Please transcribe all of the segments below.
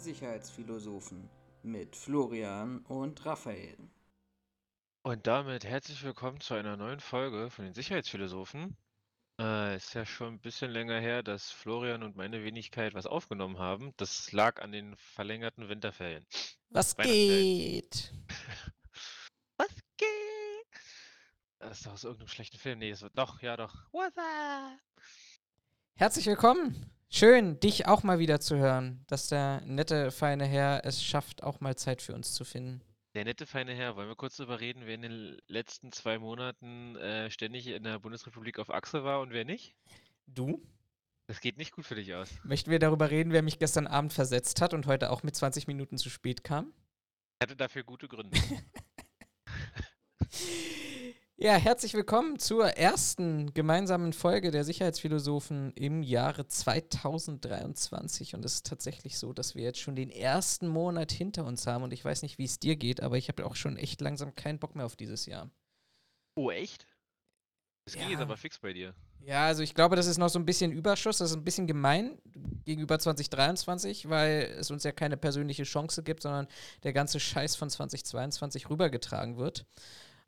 Sicherheitsphilosophen mit Florian und Raphael. Und damit herzlich willkommen zu einer neuen Folge von den Sicherheitsphilosophen. Äh, ist ja schon ein bisschen länger her, dass Florian und meine Wenigkeit was aufgenommen haben. Das lag an den verlängerten Winterferien. Was geht? Was geht? Das ist doch aus irgendeinem schlechten Film. Nee, das war, doch, ja doch. What's up? Herzlich willkommen. Schön, dich auch mal wieder zu hören, dass der nette, feine Herr es schafft, auch mal Zeit für uns zu finden. Der nette feine Herr, wollen wir kurz darüber reden, wer in den letzten zwei Monaten äh, ständig in der Bundesrepublik auf Achse war und wer nicht? Du? Das geht nicht gut für dich aus. Möchten wir darüber reden, wer mich gestern Abend versetzt hat und heute auch mit 20 Minuten zu spät kam? Ich hatte dafür gute Gründe. Ja, herzlich willkommen zur ersten gemeinsamen Folge der Sicherheitsphilosophen im Jahre 2023. Und es ist tatsächlich so, dass wir jetzt schon den ersten Monat hinter uns haben. Und ich weiß nicht, wie es dir geht, aber ich habe auch schon echt langsam keinen Bock mehr auf dieses Jahr. Oh, echt? Das ging Ja. jetzt aber fix bei dir. Ja, also ich glaube, das ist noch so ein bisschen Überschuss, das ist ein bisschen gemein gegenüber 2023, weil es uns ja keine persönliche Chance gibt, sondern der ganze Scheiß von 2022 rübergetragen wird.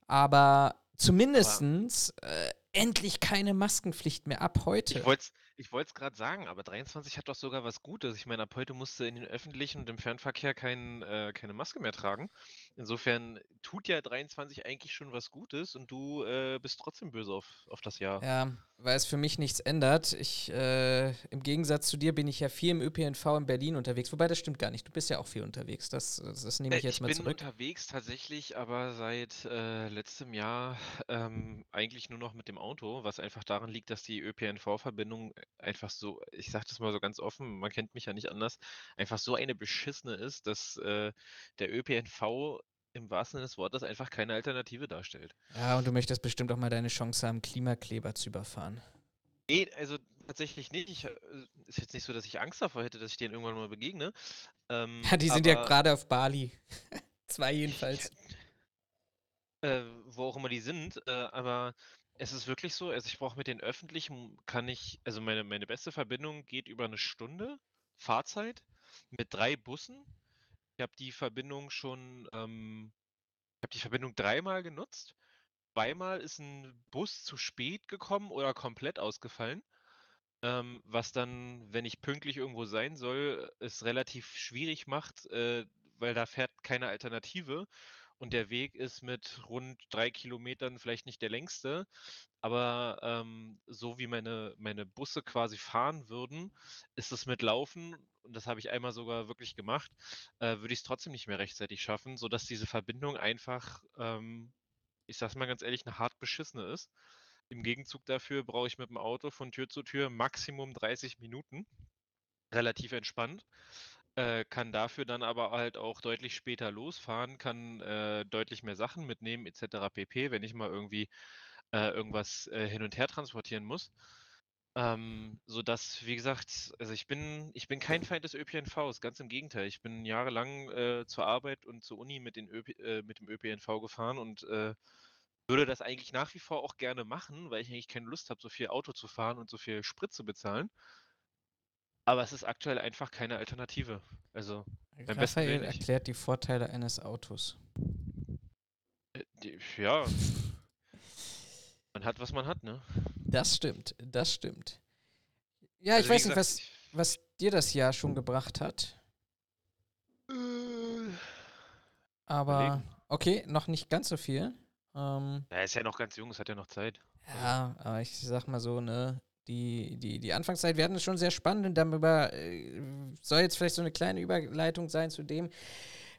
Aber zumindestens äh, endlich keine Maskenpflicht mehr ab heute. Ich wollte es ich wollt's gerade sagen, aber 23 hat doch sogar was Gutes. Ich meine, ab heute musst du in den öffentlichen und im Fernverkehr kein, äh, keine Maske mehr tragen. Insofern tut ja 23 eigentlich schon was Gutes und du äh, bist trotzdem böse auf, auf das Jahr. Ja, weil es für mich nichts ändert. Ich, äh, im Gegensatz zu dir bin ich ja viel im ÖPNV in Berlin unterwegs. Wobei das stimmt gar nicht. Du bist ja auch viel unterwegs. Das, das nehme ich Äh, jetzt mal bin zurück. unterwegs tatsächlich, aber seit äh, letztem Jahr ähm, eigentlich nur noch mit dem Auto, was einfach daran liegt, dass die ÖPNV-Verbindung einfach so, ich sage das mal so ganz offen, man kennt mich ja nicht anders, einfach so eine beschissene ist, dass äh, der ÖPNV im wahrsten Sinne des Wortes einfach keine Alternative darstellt. Ja, und du möchtest bestimmt auch mal deine Chance haben, Klimakleber zu überfahren. Nee, also tatsächlich nicht. Ich, äh, ist jetzt nicht so, dass ich Angst davor hätte, dass ich denen irgendwann mal begegne. Ähm, Ja, die sind ja gerade auf Bali. Zwei jedenfalls. äh, wo auch immer die sind, äh, aber es ist wirklich so, also ich brauche mit den öffentlichen, kann ich, also meine, meine beste Verbindung geht über eine Stunde Fahrzeit mit drei Bussen. Habe die Verbindung schon, ähm, ich habe die Verbindung dreimal genutzt. Zweimal ist ein Bus zu spät gekommen oder komplett ausgefallen. Ähm, was dann, wenn ich pünktlich irgendwo sein soll, es relativ schwierig macht, äh, weil da fährt keine Alternative. Und der Weg ist mit rund drei Kilometern vielleicht nicht der längste, aber ähm, so wie meine, meine Busse quasi fahren würden, ist es mit Laufen, und das habe ich einmal sogar wirklich gemacht, äh, würde ich es trotzdem nicht mehr rechtzeitig schaffen, sodass diese Verbindung einfach, ähm, ich sag's mal ganz ehrlich, eine hart beschissene ist. Im Gegenzug dafür brauche ich mit dem Auto von Tür zu Tür Maximum 30 Minuten. Relativ entspannt. Äh, kann dafür dann aber halt auch deutlich später losfahren, kann äh, deutlich mehr Sachen mitnehmen, etc. pp, wenn ich mal irgendwie äh, irgendwas äh, hin und her transportieren muss. Ähm, sodass, wie gesagt, also ich bin, ich bin kein Feind des ÖPNVs, ganz im Gegenteil. Ich bin jahrelang äh, zur Arbeit und zur Uni mit, den ÖP, äh, mit dem ÖPNV gefahren und würde das eigentlich nach wie vor auch gerne machen, weil ich eigentlich keine Lust habe, so viel Auto zu fahren und so viel Sprit zu bezahlen. Aber es ist aktuell einfach keine Alternative. Also, besten Raphael nicht. erklärt die Vorteile eines Autos. äh, ja. Man hat, was man hat, ne? Das stimmt, das stimmt. Ja, Also, ich weiß nicht, gesagt, was, was dir das Jahr schon gebracht hat. Äh, Aber okay, noch nicht ganz so viel. Ähm, Er ist ja noch ganz jung, es hat ja noch Zeit. Ja, aber ich sag mal so, ne, die, die, die Anfangszeit werden schon sehr spannend und darüber äh, soll jetzt vielleicht so eine kleine Überleitung sein zu dem,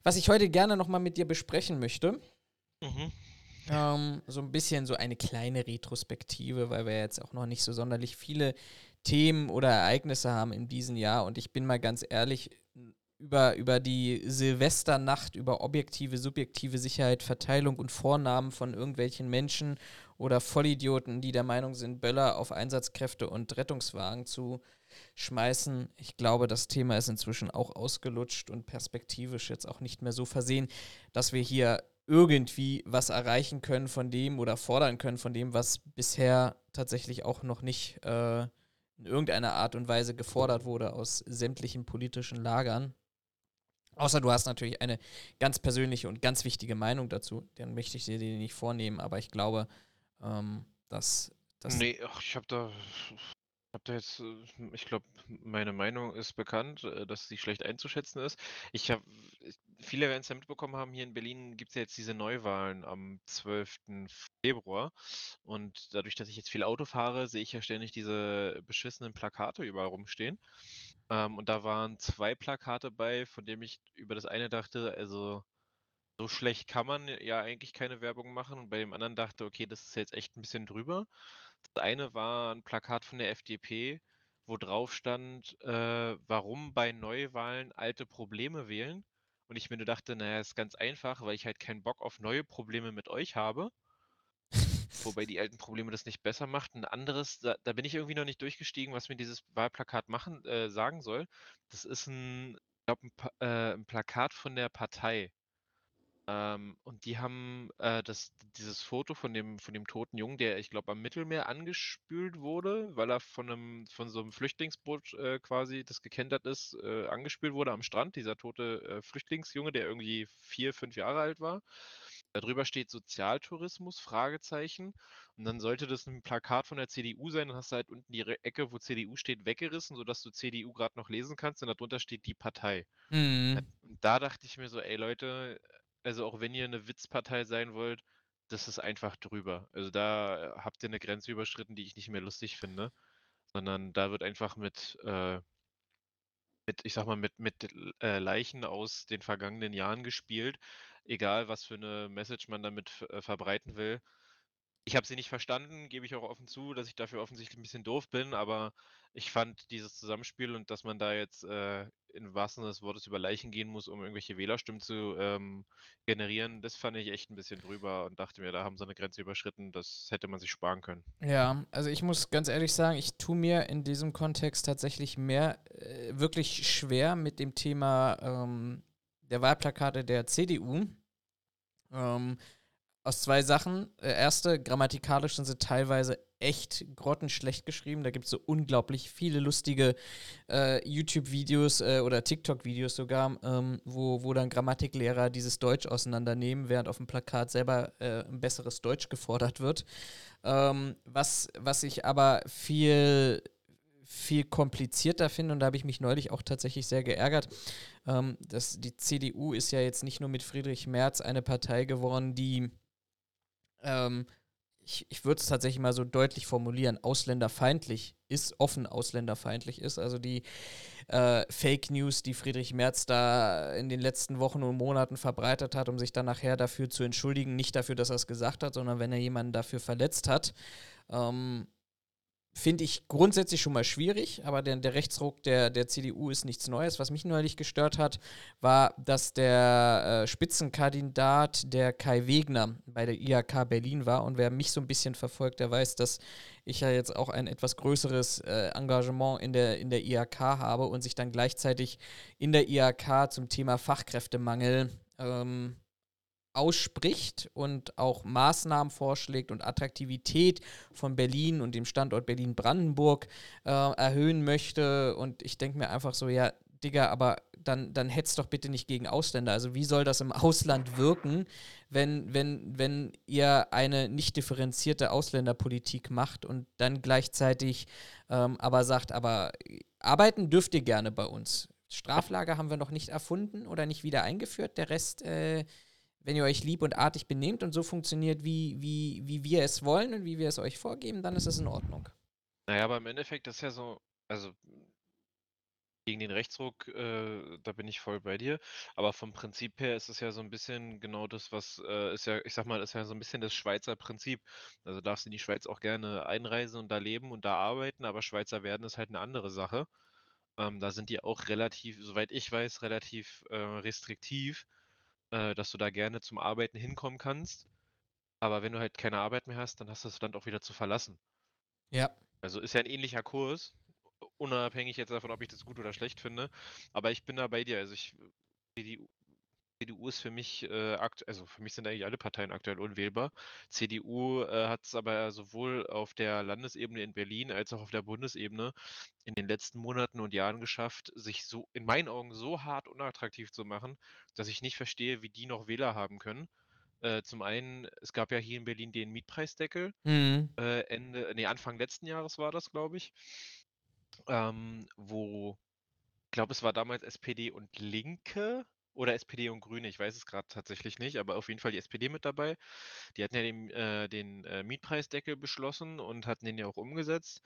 was ich heute gerne nochmal mit dir besprechen möchte. Mhm. Ähm, so ein bisschen so eine kleine Retrospektive, weil wir jetzt auch noch nicht so sonderlich viele Themen oder Ereignisse haben in diesem Jahr. Und ich bin mal ganz ehrlich, über, über die Silvesternacht, über objektive, subjektive Sicherheit, Verteilung und Vornamen von irgendwelchen Menschen oder Vollidioten, die der Meinung sind, Böller auf Einsatzkräfte und Rettungswagen zu schmeißen. Ich glaube, das Thema ist inzwischen auch ausgelutscht und perspektivisch jetzt auch nicht mehr so versehen, dass wir hier irgendwie was erreichen können von dem oder fordern können von dem, was bisher tatsächlich auch noch nicht äh, in irgendeiner Art und Weise gefordert wurde aus sämtlichen politischen Lagern. Außer du hast natürlich eine ganz persönliche und ganz wichtige Meinung dazu. Dann möchte ich dir die nicht vornehmen, aber ich glaube, ähm, dass, dass. Nee, ach, ich habe da, hab da jetzt, äh, ich glaube, meine Meinung ist bekannt, äh, dass sie schlecht einzuschätzen ist. Ich habe, viele werden es ja mitbekommen haben, hier in Berlin gibt es ja jetzt diese Neuwahlen am 12. Februar. Und dadurch, dass ich jetzt viel Auto fahre, sehe ich ja ständig diese beschissenen Plakate überall rumstehen. Ähm, und da waren zwei Plakate bei, von dem ich über das eine dachte, also so schlecht kann man ja eigentlich keine Werbung machen. Und bei dem anderen dachte, okay, das ist jetzt echt ein bisschen drüber. Das eine war ein Plakat von der FDP, wo drauf stand, äh, warum bei Neuwahlen alte Probleme wählen. Und ich mir nur dachte, naja, ist ganz einfach, weil ich halt keinen Bock auf neue Probleme mit euch habe. Wobei die alten Probleme das nicht besser macht. Ein anderes, da, da bin ich irgendwie noch nicht durchgestiegen, was mir dieses Wahlplakat machen, äh, sagen soll. Das ist ein, ich glaube, ein, äh, ein Plakat von der Partei. Ähm, und die haben äh, das, dieses Foto von dem, von dem toten Jungen, der, ich glaube, am Mittelmeer angespült wurde, weil er von einem, von so einem Flüchtlingsboot äh, quasi, das gekentert ist, äh, angespült wurde am Strand, dieser tote äh, Flüchtlingsjunge, der irgendwie vier, fünf Jahre alt war. Darüber steht Sozialtourismus, Fragezeichen. Und dann sollte das ein Plakat von der CDU sein. Dann hast du halt unten die Ecke, wo CDU steht, weggerissen, sodass du CDU gerade noch lesen kannst. Und darunter steht die Partei. Mhm. Und da dachte ich mir so, ey Leute, also auch wenn ihr eine Witzpartei sein wollt, das ist einfach drüber. Also da habt ihr eine Grenze überschritten, die ich nicht mehr lustig finde, sondern da wird einfach mit, äh, mit ich sag mal, mit, mit äh, Leichen aus den vergangenen Jahren gespielt, egal was für eine Message man damit äh, verbreiten will. Ich habe sie nicht verstanden, gebe ich auch offen zu, dass ich dafür offensichtlich ein bisschen doof bin, aber ich fand dieses Zusammenspiel und dass man da jetzt äh, im wahrsten des Wortes über Leichen gehen muss, um irgendwelche Wählerstimmen zu ähm, generieren, das fand ich echt ein bisschen drüber und dachte mir, da haben sie eine Grenze überschritten, das hätte man sich sparen können. Ja, also ich muss ganz ehrlich sagen, ich tue mir in diesem Kontext tatsächlich mehr äh, wirklich schwer mit dem Thema ähm, der Wahlplakate der CDU. Ähm, aus zwei Sachen. Äh, erste, grammatikalisch sind sie teilweise echt grottenschlecht geschrieben. Da gibt es so unglaublich viele lustige äh, YouTube-Videos äh, oder TikTok-Videos sogar, ähm, wo, wo dann Grammatiklehrer dieses Deutsch auseinandernehmen, während auf dem Plakat selber äh, ein besseres Deutsch gefordert wird. Ähm, was, was ich aber viel viel komplizierter finde und da habe ich mich neulich auch tatsächlich sehr geärgert. Ähm, dass die CDU ist ja jetzt nicht nur mit Friedrich Merz eine Partei geworden, die ähm, ich, ich würde es tatsächlich mal so deutlich formulieren, ausländerfeindlich ist, offen ausländerfeindlich ist. Also die äh, Fake News, die Friedrich Merz da in den letzten Wochen und Monaten verbreitet hat, um sich dann nachher dafür zu entschuldigen, nicht dafür, dass er es gesagt hat, sondern wenn er jemanden dafür verletzt hat. Ähm, Finde ich grundsätzlich schon mal schwierig, aber der, der Rechtsruck der, der CDU ist nichts Neues. Was mich neulich gestört hat, war, dass der äh, Spitzenkandidat der Kai Wegner bei der IHK Berlin war. Und wer mich so ein bisschen verfolgt, der weiß, dass ich ja jetzt auch ein etwas größeres äh, Engagement in der, in der IHK habe und sich dann gleichzeitig in der IHK zum Thema Fachkräftemangel ähm, ausspricht und auch Maßnahmen vorschlägt und Attraktivität von Berlin und dem Standort Berlin-Brandenburg äh, erhöhen möchte. Und ich denke mir einfach so, ja, Digga, aber dann, dann hetzt doch bitte nicht gegen Ausländer. Also wie soll das im Ausland wirken, wenn, wenn, wenn ihr eine nicht differenzierte Ausländerpolitik macht und dann gleichzeitig ähm, aber sagt, aber arbeiten dürft ihr gerne bei uns. Straflager haben wir noch nicht erfunden oder nicht wieder eingeführt. Der Rest äh, wenn ihr euch lieb und artig benehmt und so funktioniert, wie, wie, wie wir es wollen und wie wir es euch vorgeben, dann ist es in Ordnung. Naja, aber im Endeffekt ist ja so, also gegen den Rechtsruck, äh, da bin ich voll bei dir. Aber vom Prinzip her ist es ja so ein bisschen genau das, was äh, ist ja, ich sag mal, ist ja so ein bisschen das Schweizer Prinzip. Also darfst du in die Schweiz auch gerne einreisen und da leben und da arbeiten, aber Schweizer werden ist halt eine andere Sache. Ähm, da sind die auch relativ, soweit ich weiß, relativ äh, restriktiv äh, dass du da gerne zum Arbeiten hinkommen kannst. Aber wenn du halt keine Arbeit mehr hast, dann hast du das Land auch wieder zu verlassen. Ja. Also ist ja ein ähnlicher Kurs, unabhängig jetzt davon, ob ich das gut oder schlecht finde. Aber ich bin da bei dir. Also ich, CDU, CDU ist für mich, äh, also für mich sind eigentlich alle Parteien aktuell unwählbar. CDU äh, hat es aber sowohl auf der Landesebene in Berlin als auch auf der Bundesebene in den letzten Monaten und Jahren geschafft, sich so in meinen Augen so hart unattraktiv zu machen, dass ich nicht verstehe, wie die noch Wähler haben können. Äh, zum einen, es gab ja hier in Berlin den Mietpreisdeckel. Mhm. Äh, Ende, nee, Anfang letzten Jahres war das, glaube ich. Ähm, wo, ich glaube, es war damals SPD und Linke oder SPD und Grüne, ich weiß es gerade tatsächlich nicht, aber auf jeden Fall die SPD mit dabei. Die hatten ja den, äh, den äh, Mietpreisdeckel beschlossen und hatten den ja auch umgesetzt.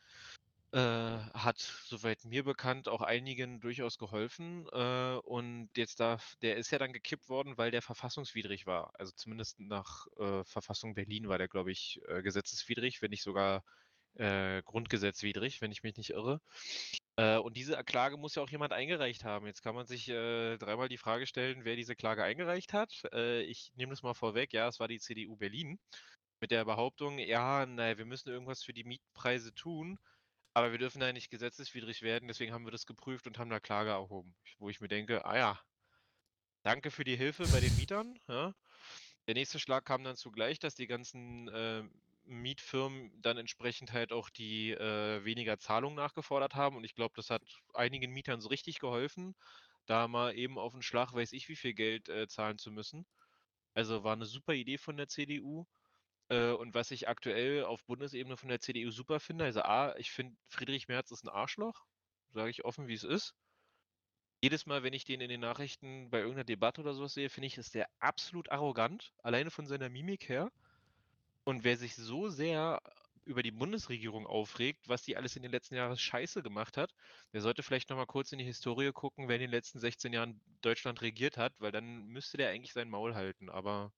Äh, hat, soweit mir bekannt, auch einigen durchaus geholfen. Äh, und jetzt darf, der ist ja dann gekippt worden, weil der verfassungswidrig war. Also zumindest nach äh, Verfassung Berlin war der, glaube ich, äh, gesetzeswidrig, wenn nicht sogar äh, grundgesetzwidrig, wenn ich mich nicht irre. Äh, und diese Klage muss ja auch jemand eingereicht haben. Jetzt kann man sich äh, dreimal die Frage stellen, wer diese Klage eingereicht hat. Äh, ich nehme das mal vorweg, ja, es war die CDU Berlin mit der Behauptung, ja, naja, wir müssen irgendwas für die Mietpreise tun, aber wir dürfen da nicht gesetzeswidrig werden, deswegen haben wir das geprüft und haben da Klage erhoben. Wo ich mir denke, ah ja, danke für die Hilfe bei den Mietern. Ja. Der nächste Schlag kam dann zugleich, dass die ganzen äh, Mietfirmen dann entsprechend halt auch die äh, weniger Zahlung nachgefordert haben. Und ich glaube, das hat einigen Mietern so richtig geholfen, da mal eben auf den Schlag weiß ich wie viel Geld äh, zahlen zu müssen. Also war eine super Idee von der CDU. Äh, und was ich aktuell auf Bundesebene von der CDU super finde, also A, ich finde Friedrich Merz ist ein Arschloch, sage ich offen, wie es ist. Jedes Mal, wenn ich den in den Nachrichten bei irgendeiner Debatte oder sowas sehe, finde ich, ist der absolut arrogant, alleine von seiner Mimik her. Und wer sich so sehr über die Bundesregierung aufregt, was die alles in den letzten Jahren scheiße gemacht hat, der sollte vielleicht nochmal kurz in die Historie gucken, wer in den letzten 16 Jahren Deutschland regiert hat, weil dann müsste der eigentlich sein Maul halten. Aber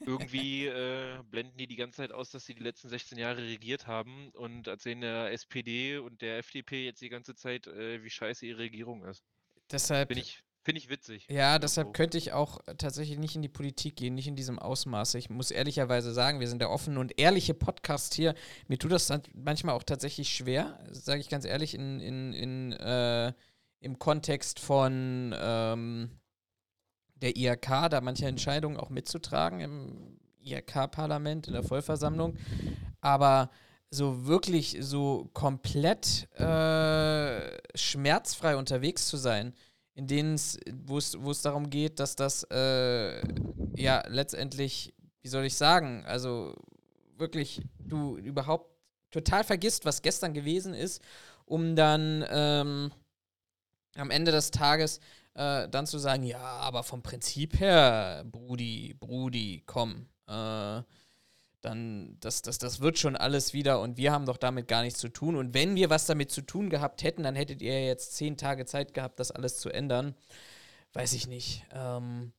irgendwie äh, blenden die die ganze Zeit aus, dass sie die letzten 16 Jahre regiert haben und erzählen der SPD und der FDP jetzt die ganze Zeit, äh, wie scheiße ihre Regierung ist. Deshalb. Bin ich, Finde ich witzig. Ja, deshalb könnte ich auch tatsächlich nicht in die Politik gehen, nicht in diesem Ausmaß. Ich muss ehrlicherweise sagen, wir sind der offene und ehrliche Podcast hier. Mir tut das manchmal auch tatsächlich schwer, sage ich ganz ehrlich, in, in, in, äh, im Kontext von ähm, der IHK, da manche Entscheidungen auch mitzutragen im IHK-Parlament, in der Vollversammlung. Aber so wirklich so komplett äh, schmerzfrei unterwegs zu sein, in denen es, wo es darum geht, dass das äh, ja letztendlich, wie soll ich sagen, also wirklich du überhaupt total vergisst, was gestern gewesen ist, um dann ähm, am Ende des Tages äh, dann zu sagen, ja, aber vom Prinzip her, Brudi, Brudi, komm, äh, dann, das, das, das wird schon alles wieder und wir haben doch damit gar nichts zu tun. Und wenn wir was damit zu tun gehabt hätten, dann hättet ihr jetzt zehn Tage Zeit gehabt, das alles zu ändern. Weiß ich nicht. Ähm,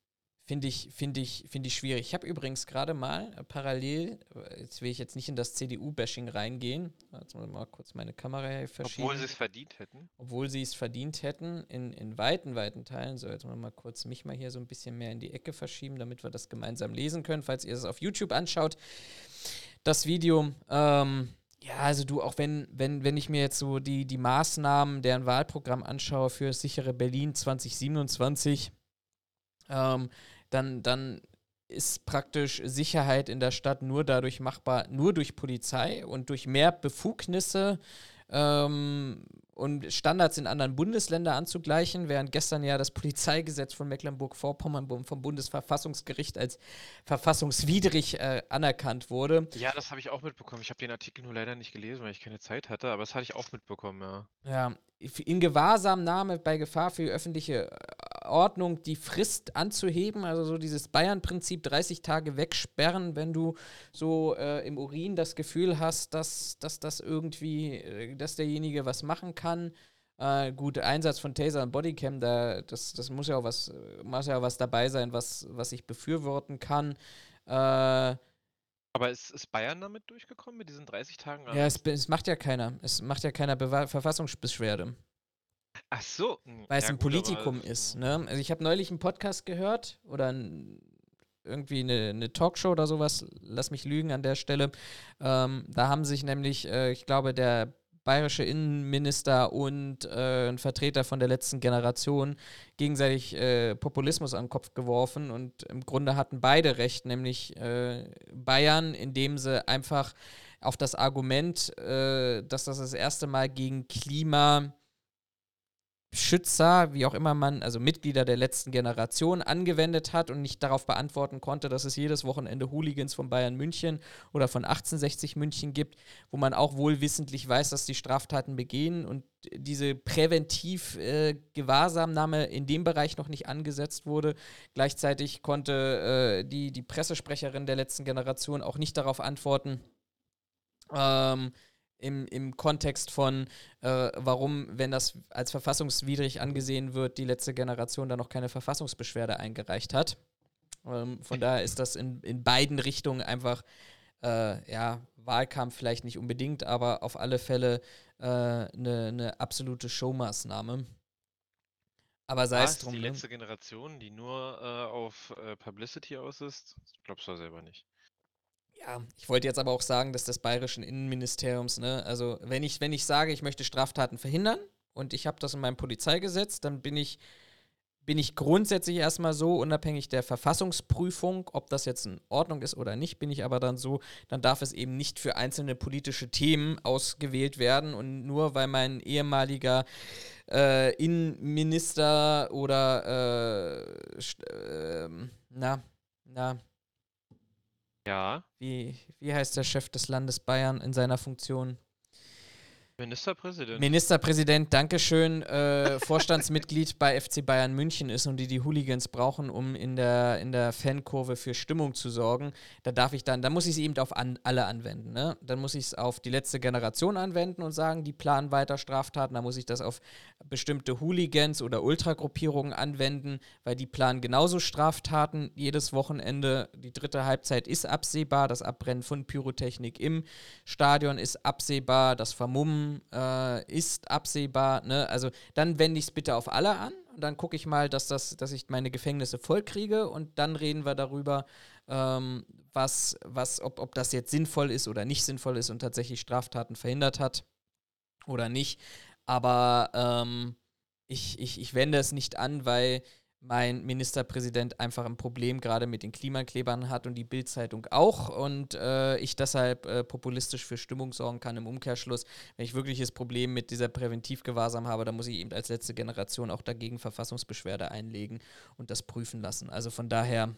Finde ich, finde ich, finde ich schwierig. Ich habe übrigens gerade mal äh, parallel, äh, jetzt will ich jetzt nicht in das CDU-Bashing reingehen, jetzt muss ich mal kurz meine Kamera verschieben. Obwohl sie es verdient hätten. Obwohl sie es verdient hätten, in, in weiten, weiten Teilen. So, jetzt mal, mal kurz mich mal hier so ein bisschen mehr in die Ecke verschieben, damit wir das gemeinsam lesen können, falls ihr es auf YouTube anschaut. Das Video, ähm, ja, also du, auch wenn, wenn, wenn ich mir jetzt so die, die Maßnahmen, deren Wahlprogramm anschaue für das sichere Berlin 2027, ähm, dann, dann ist praktisch Sicherheit in der Stadt nur dadurch machbar, nur durch Polizei und durch mehr Befugnisse ähm, und Standards in anderen Bundesländern anzugleichen, während gestern ja das Polizeigesetz von Mecklenburg-Vorpommern vom Bundesverfassungsgericht als verfassungswidrig äh, anerkannt wurde. Ja, das habe ich auch mitbekommen. Ich habe den Artikel nur leider nicht gelesen, weil ich keine Zeit hatte, aber das hatte ich auch mitbekommen, ja. Ja, in Gewahrsamnahme bei Gefahr für die öffentliche äh, Ordnung die Frist anzuheben, also so dieses Bayern-Prinzip 30 Tage wegsperren, wenn du so äh, im Urin das Gefühl hast, dass, dass das irgendwie, äh, dass derjenige was machen kann. Äh, gut, Einsatz von Taser und Bodycam, da, das, das muss ja auch was, muss ja auch was dabei sein, was, was ich befürworten kann. Äh, aber ist, ist Bayern damit durchgekommen mit diesen 30 Tagen? Ja, es, es macht ja keiner. Es macht ja keiner Bewa Verfassungsbeschwerde. Ach so. Hm, Weil es ein gut, Politikum ist. Ne? Also ich habe neulich einen Podcast gehört oder ein, irgendwie eine, eine, Talkshow oder sowas, lass mich lügen an der Stelle. Ähm, da haben sich nämlich, äh, ich glaube, der bayerische Innenminister und äh, ein Vertreter von der letzten Generation gegenseitig äh, Populismus an den Kopf geworfen und im Grunde hatten beide recht, nämlich äh, Bayern, indem sie einfach auf das Argument, äh, dass das das erste Mal gegen Klima Schützer, wie auch immer man, also Mitglieder der letzten Generation angewendet hat und nicht darauf beantworten konnte, dass es jedes Wochenende Hooligans von Bayern München oder von 1860 München gibt, wo man auch wohlwissentlich weiß, dass die Straftaten begehen und diese präventiv äh, Gewahrsamnahme in dem Bereich noch nicht angesetzt wurde. Gleichzeitig konnte äh, die, die Pressesprecherin der letzten Generation auch nicht darauf antworten, ähm, im, im Kontext von, äh, warum, wenn das als verfassungswidrig angesehen wird, die letzte Generation da noch keine Verfassungsbeschwerde eingereicht hat. Ähm, von daher ist das in, in beiden Richtungen einfach, äh, ja, Wahlkampf vielleicht nicht unbedingt, aber auf alle Fälle eine äh, ne, absolute Showmaßnahme. Aber sei es drum. Die ne? letzte Generation, die nur äh, auf äh, Publicity aus ist? Ich glaube es selber nicht. Ja, ich wollte jetzt aber auch sagen, dass des bayerischen Innenministeriums, ne, also wenn ich, wenn ich sage, ich möchte Straftaten verhindern und ich habe das in meinem Polizeigesetz, dann bin ich, bin ich grundsätzlich erstmal so, unabhängig der Verfassungsprüfung, ob das jetzt in Ordnung ist oder nicht, bin ich aber dann so, dann darf es eben nicht für einzelne politische Themen ausgewählt werden und nur weil mein ehemaliger äh, Innenminister oder äh, äh, na, na, ja. Wie, wie heißt der Chef des Landes Bayern in seiner Funktion? Ministerpräsident. Ministerpräsident, Dankeschön, äh, Vorstandsmitglied bei FC Bayern München ist und die die Hooligans brauchen, um in der, in der Fankurve für Stimmung zu sorgen. Da darf ich dann, da muss ich es eben auf an, alle anwenden. Ne? Dann muss ich es auf die letzte Generation anwenden und sagen, die planen weiter Straftaten. Da muss ich das auf bestimmte Hooligans oder Ultragruppierungen anwenden, weil die planen genauso Straftaten jedes Wochenende. Die dritte Halbzeit ist absehbar. Das Abbrennen von Pyrotechnik im Stadion ist absehbar. Das Vermummen äh, ist absehbar. Ne? Also dann wende ich es bitte auf alle an und dann gucke ich mal, dass, das, dass ich meine Gefängnisse voll kriege und dann reden wir darüber, ähm, was, was, ob, ob das jetzt sinnvoll ist oder nicht sinnvoll ist und tatsächlich Straftaten verhindert hat oder nicht. Aber ähm, ich, ich, ich wende es nicht an, weil mein Ministerpräsident einfach ein Problem gerade mit den Klimaklebern hat und die Bildzeitung auch und äh, ich deshalb äh, populistisch für Stimmung sorgen kann im Umkehrschluss. Wenn ich wirkliches Problem mit dieser Präventivgewahrsam habe, dann muss ich eben als letzte Generation auch dagegen Verfassungsbeschwerde einlegen und das prüfen lassen. Also von daher.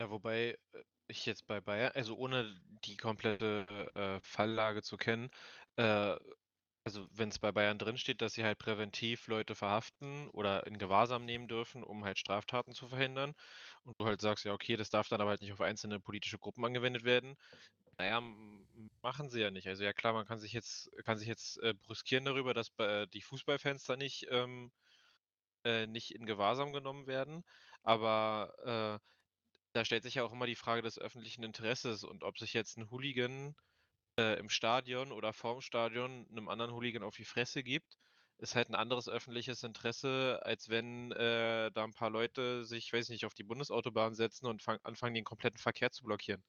Ja, wobei äh, ich jetzt bei Bayern, also ohne die komplette äh, Falllage zu kennen, äh, also, wenn es bei Bayern drinsteht, dass sie halt präventiv Leute verhaften oder in Gewahrsam nehmen dürfen, um halt Straftaten zu verhindern und du halt sagst: „Ja, okay, das darf dann aber halt nicht auf einzelne politische Gruppen angewendet werden.“ Naja, machen sie ja nicht. Also, ja klar, man kann sich jetzt kann sich jetzt, äh, brüskieren darüber, dass bei die Fußballfans da nicht, ähm, äh, nicht in Gewahrsam genommen werden, aber, äh, da stellt sich ja auch immer die Frage des öffentlichen Interesses und ob sich jetzt ein Hooligan äh, im Stadion oder vorm Stadion einem anderen Hooligan auf die Fresse gibt, ist halt ein anderes öffentliches Interesse, als wenn äh, da ein paar Leute sich, weiß nicht, auf die Bundesautobahn setzen und fang, anfangen, den kompletten Verkehr zu blockieren.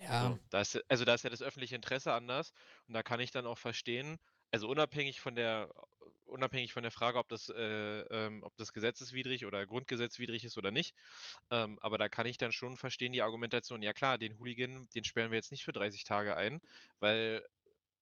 Ja. So, da ist, also da ist ja das öffentliche Interesse anders und da kann ich dann auch verstehen, also unabhängig von der unabhängig von der Frage, ob das, äh, ähm, ob das gesetzeswidrig oder grundgesetzwidrig ist oder nicht. Ähm, aber da kann ich dann schon verstehen, die Argumentation, ja klar, den Hooligan, den sperren wir jetzt nicht für 30 Tage ein, weil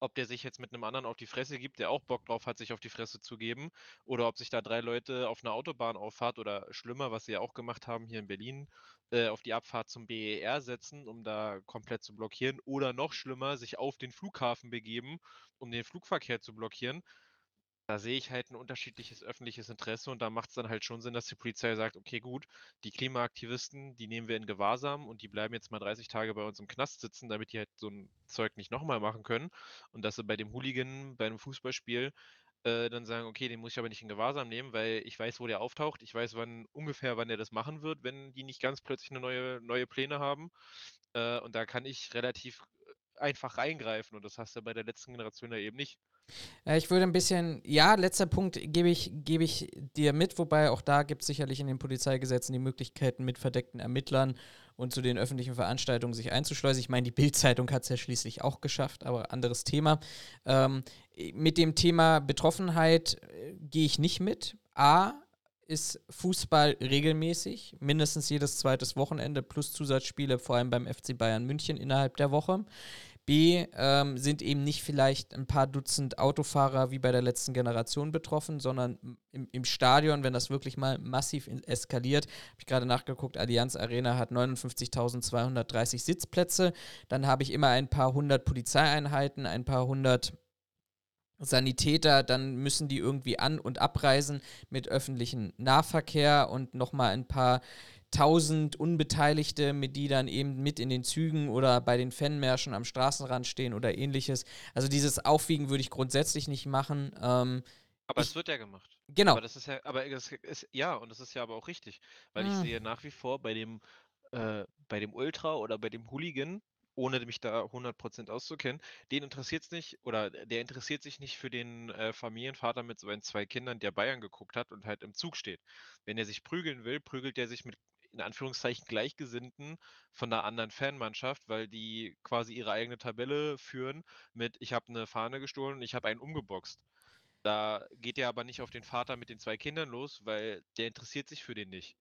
ob der sich jetzt mit einem anderen auf die Fresse gibt, der auch Bock drauf hat, sich auf die Fresse zu geben, oder ob sich da drei Leute auf einer Autobahn auffahrt oder schlimmer, was sie ja auch gemacht haben hier in Berlin, äh, auf die Abfahrt zum BER setzen, um da komplett zu blockieren, oder noch schlimmer, sich auf den Flughafen begeben, um den Flugverkehr zu blockieren da sehe ich halt ein unterschiedliches öffentliches Interesse und da macht es dann halt schon Sinn, dass die Polizei sagt, okay, gut, die Klimaaktivisten, die nehmen wir in Gewahrsam und die bleiben jetzt mal 30 Tage bei uns im Knast sitzen, damit die halt so ein Zeug nicht nochmal machen können. Und dass sie bei dem Hooligan, bei einem Fußballspiel, äh, dann sagen, okay, den muss ich aber nicht in Gewahrsam nehmen, weil ich weiß, wo der auftaucht, ich weiß, wann ungefähr, wann der das machen wird, wenn die nicht ganz plötzlich eine neue, neue Pläne haben. Äh, und da kann ich relativ einfach eingreifen und das hast du bei der letzten Generation ja eben nicht. Äh, ich würde ein bisschen, ja, letzter Punkt gebe ich, gebe ich dir mit, wobei auch da gibt es sicherlich in den Polizeigesetzen die Möglichkeiten mit verdeckten Ermittlern und zu den öffentlichen Veranstaltungen sich einzuschleusen. Ich meine, die Bild-Zeitung hat es ja schließlich auch geschafft, aber anderes Thema. Ähm, mit dem Thema Betroffenheit äh, gehe ich nicht mit. A, ist Fußball regelmäßig, mindestens jedes zweites Wochenende plus Zusatzspiele, vor allem beim FC Bayern München innerhalb der Woche. B ähm, sind eben nicht vielleicht ein paar Dutzend Autofahrer wie bei der letzten Generation betroffen, sondern im, im Stadion, wenn das wirklich mal massiv eskaliert, habe ich gerade nachgeguckt, Allianz Arena hat 59.230 Sitzplätze, dann habe ich immer ein paar hundert Polizeieinheiten, ein paar hundert Sanitäter, dann müssen die irgendwie an- und abreisen mit öffentlichem Nahverkehr und nochmal ein paar tausend Unbeteiligte, mit die dann eben mit in den Zügen oder bei den Fanmärschen am Straßenrand stehen oder ähnliches. Also dieses Aufwiegen würde ich grundsätzlich nicht machen. Ähm, aber ich, es wird ja gemacht. Genau. Aber das ist ja, aber das ist, ja, und das ist ja aber auch richtig. Weil hm. ich sehe nach wie vor bei dem, äh, bei dem Ultra oder bei dem Hooligan, ohne mich da 100% auszukennen, den interessiert es nicht, oder der interessiert sich nicht für den äh, Familienvater mit seinen zwei Kindern, der Bayern geguckt hat und halt im Zug steht. Wenn er sich prügeln will, prügelt er sich mit in Anführungszeichen Gleichgesinnten von einer anderen Fanmannschaft, weil die quasi ihre eigene Tabelle führen mit ich habe eine Fahne gestohlen und ich habe einen umgeboxt. Da geht er aber nicht auf den Vater mit den zwei Kindern los, weil der interessiert sich für den nicht.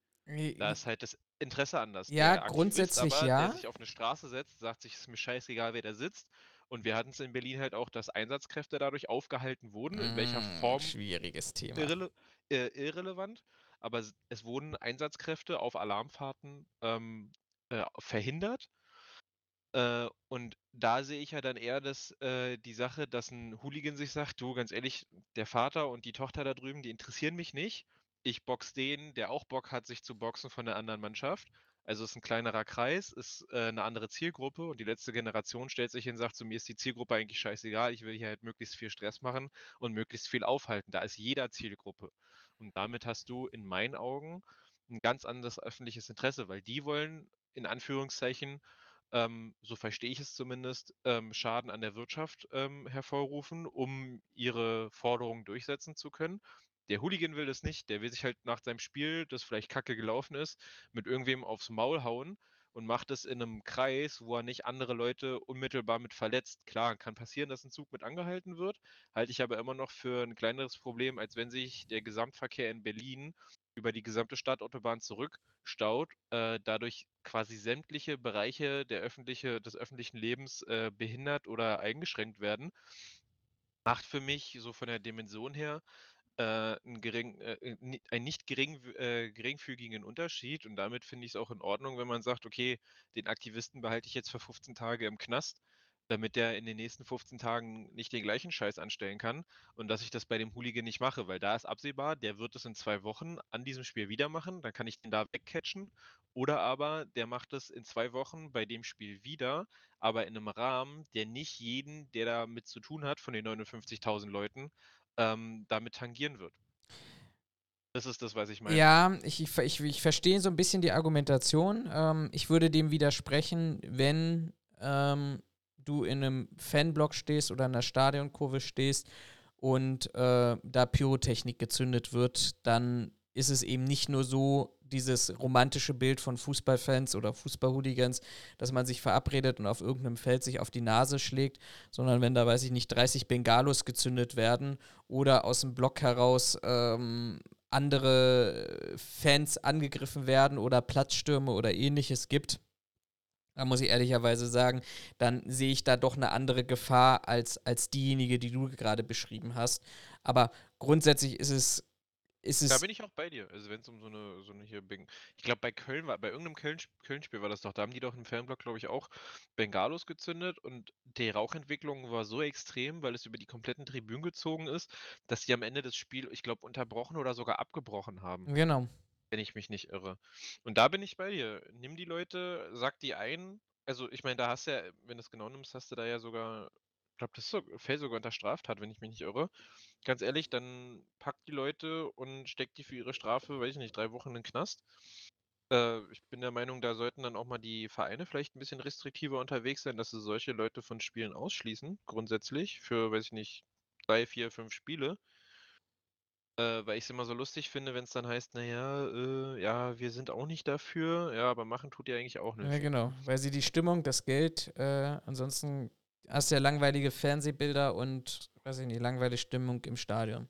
Da ist halt das Interesse anders. Ja, der grundsätzlich aber, ja. Der sich auf eine Straße setzt, sagt sich, es ist mir scheißegal, wer da sitzt. Und wir hatten es in Berlin halt auch, dass Einsatzkräfte dadurch aufgehalten wurden, in welcher mm, Form. Schwieriges Thema. Irrele äh, irrelevant aber es, wurden Einsatzkräfte auf Alarmfahrten ähm, äh, verhindert. Äh, und da sehe ich ja dann eher das, äh, die Sache, dass ein Hooligan sich sagt, du, ganz ehrlich, der Vater und die Tochter da drüben, die interessieren mich nicht. Ich box den, der auch Bock hat, sich zu boxen von der anderen Mannschaft. Also es ist ein kleinerer Kreis, ist äh, eine andere Zielgruppe und die letzte Generation stellt sich hin und sagt, zu mir ist die Zielgruppe eigentlich scheißegal, ich will hier halt möglichst viel Stress machen und möglichst viel aufhalten. Da ist jeder Zielgruppe. Und damit hast du in meinen Augen ein ganz anderes öffentliches Interesse, weil die wollen in Anführungszeichen, ähm, so verstehe ich es zumindest, ähm, Schaden an der Wirtschaft ähm, hervorrufen, um ihre Forderungen durchsetzen zu können. Der Hooligan will das nicht, der will sich halt nach seinem Spiel, das vielleicht kacke gelaufen ist, mit irgendwem aufs Maul hauen und macht es in einem Kreis, wo er nicht andere Leute unmittelbar mit verletzt. Klar, kann passieren, dass ein Zug mit angehalten wird, halte ich aber immer noch für ein kleineres Problem, als wenn sich der Gesamtverkehr in Berlin über die gesamte Stadtautobahn zurückstaut, äh, dadurch quasi sämtliche Bereiche der öffentliche, des öffentlichen Lebens äh, behindert oder eingeschränkt werden. Macht für mich so von der Dimension her äh, 'n gering äh, äh einen nicht gering äh, geringfügigen Unterschied und damit finde ich es auch in Ordnung, wenn man sagt: „Okay, den Aktivisten behalte ich jetzt für 15 Tage im Knast, damit der in den nächsten 15 Tagen nicht den gleichen Scheiß anstellen kann und dass ich das bei dem Hooligan nicht mache“, weil da ist absehbar, der wird es in zwei Wochen an diesem Spiel wieder machen, dann kann ich den da wegcatchen. Oder aber der macht es in zwei Wochen bei dem Spiel wieder, aber in einem Rahmen, der nicht jeden, der damit zu tun hat von den 59.000 Leuten ähm, damit tangieren wird. Das ist das, was ich meine. Ja, ich, ich, ich verstehe so ein bisschen die Argumentation. Ähm, ich würde dem widersprechen, wenn ähm, du in einem Fanblock stehst oder in einer Stadionkurve stehst und äh, da Pyrotechnik gezündet wird, dann ist es eben nicht nur so dieses romantische Bild von Fußballfans oder Fußballhooligans, dass man sich verabredet und auf irgendeinem Feld sich auf die Nase schlägt, sondern wenn da, weiß ich nicht, 30 Bengalos gezündet werden oder aus dem Block heraus ähm, andere Fans angegriffen werden oder Platzstürme oder ähnliches gibt, da muss ich ehrlicherweise sagen, dann sehe ich da doch eine andere Gefahr als, als diejenige, die du gerade beschrieben hast. Aber grundsätzlich ist es ist es. Da bin ich auch bei dir. Also wenn es um so eine, so eine hier Beng Ich glaube bei Köln war, bei irgendeinem Köln, Köln-Spiel war das doch, da haben die doch im Fanblock, glaube ich, auch Bengalos gezündet und die Rauchentwicklung war so extrem, weil es über die kompletten Tribünen gezogen ist, dass die am Ende des Spiels, ich glaube, unterbrochen oder sogar abgebrochen haben. Genau. Wenn ich mich nicht irre. Und da bin ich bei dir. Nimm die Leute, sag die ein. Also ich meine, da hast du ja, wenn du es genau nimmst, hast du da ja sogar glaube, das so, fällt sogar unter Straftat, wenn ich mich nicht irre. Ganz ehrlich, dann packt die Leute und steckt die für ihre Strafe, weiß ich nicht, drei Wochen in den Knast. Äh, ich bin der Meinung, da sollten dann auch mal die Vereine vielleicht ein bisschen restriktiver unterwegs sein, dass sie solche Leute von Spielen ausschließen, grundsätzlich, für, weiß ich nicht, drei, vier, fünf Spiele. Äh, weil ich es immer so lustig finde, wenn es dann heißt, naja, äh, ja, wir sind auch nicht dafür, ja, aber machen tut ihr eigentlich auch nicht. Ja, genau, weil sie die Stimmung, das Geld, äh, ansonsten hast du ja langweilige Fernsehbilder und, weiß ich nicht, langweilige Stimmung im Stadion.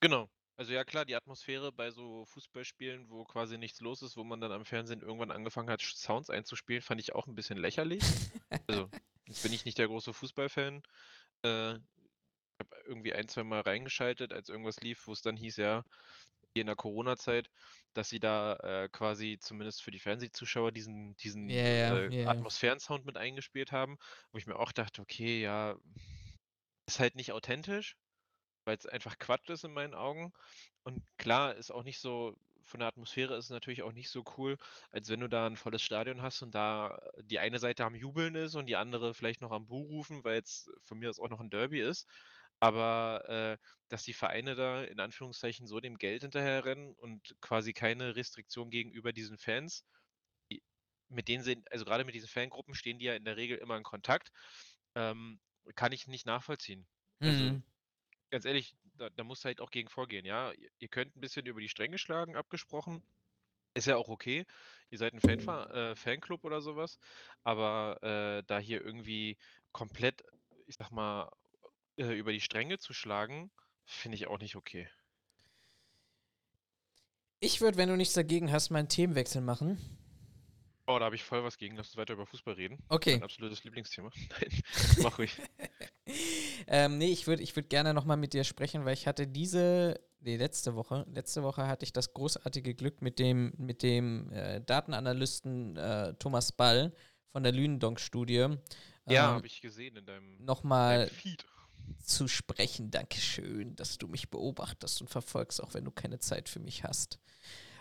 Genau. Also ja klar, die Atmosphäre bei so Fußballspielen, wo quasi nichts los ist, wo man dann am Fernsehen irgendwann angefangen hat, Sounds einzuspielen, fand ich auch ein bisschen lächerlich. also, jetzt bin ich nicht der große Fußballfan. Äh, ich habe irgendwie ein, zwei Mal reingeschaltet, als irgendwas lief, wo es dann hieß, ja, in der Corona-Zeit, dass sie da äh, quasi zumindest für die Fernsehzuschauer diesen, diesen Ja, ja, äh, ja, ja. Atmosphären-Sound mit eingespielt haben, wo ich mir auch dachte, okay, ja, ist halt nicht authentisch, weil es einfach Quatsch ist in meinen Augen. Und klar, ist auch nicht so, von der Atmosphäre ist es natürlich auch nicht so cool, als wenn du da ein volles Stadion hast und da die eine Seite am Jubeln ist und die andere vielleicht noch am Buh rufen, weil es von mir aus auch noch ein Derby ist. Aber äh, dass die Vereine da in Anführungszeichen so dem Geld hinterherrennen und quasi keine Restriktion gegenüber diesen Fans, die, mit denen sind, also gerade mit diesen Fangruppen stehen die ja in der Regel immer in Kontakt, ähm, kann ich nicht nachvollziehen. Also Mhm. ganz ehrlich, da, da muss halt auch gegen vorgehen, ja. Ihr, ihr könnt ein bisschen über die Stränge schlagen, abgesprochen. Ist ja auch okay. Ihr seid ein Fanfa äh, Fanclub oder sowas. Aber äh, da hier irgendwie komplett, ich sag mal, äh, über die Stränge zu schlagen, finde ich auch nicht okay. Ich würde, wenn du nichts dagegen hast, mal einen Themenwechsel machen. Oh, da habe ich voll was gegen. Lass uns weiter über Fußball reden. Okay. Mein absolutes Lieblingsthema. Nein, mach ruhig. ähm, nee, ich würde ich würd gerne nochmal mit dir sprechen, weil ich hatte diese, nee, letzte Woche, letzte Woche hatte ich das großartige Glück mit dem, mit dem äh, Datenanalysten äh, Thomas Ball von der Lünendonk-Studie Ja, ähm, habe ich gesehen in deinem, nochmal deinem Feed. Zu sprechen. Dankeschön, dass du mich beobachtest und verfolgst, auch wenn du keine Zeit für mich hast.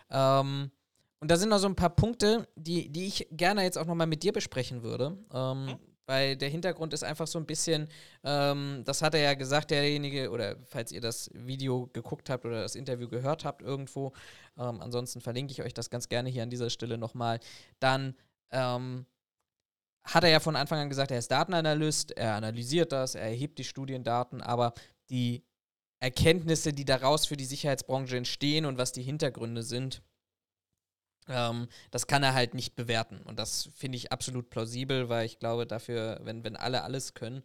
Ähm, und da sind noch so ein paar Punkte, die, die ich gerne jetzt auch nochmal mit dir besprechen würde. Ähm, Mhm. Weil der Hintergrund ist einfach so ein bisschen, ähm, das hat er ja gesagt, derjenige, oder falls ihr das Video geguckt habt oder das Interview gehört habt irgendwo, ähm, ansonsten verlinke ich euch das ganz gerne hier an dieser Stelle nochmal, dann ähm, hat er ja von Anfang an gesagt, er ist Datenanalyst, er analysiert das, er erhebt die Studiendaten, aber die Erkenntnisse, die daraus für die Sicherheitsbranche entstehen und was die Hintergründe sind, ähm, das kann er halt nicht bewerten. Und das finde ich absolut plausibel, weil ich glaube, dafür, wenn, wenn alle alles können,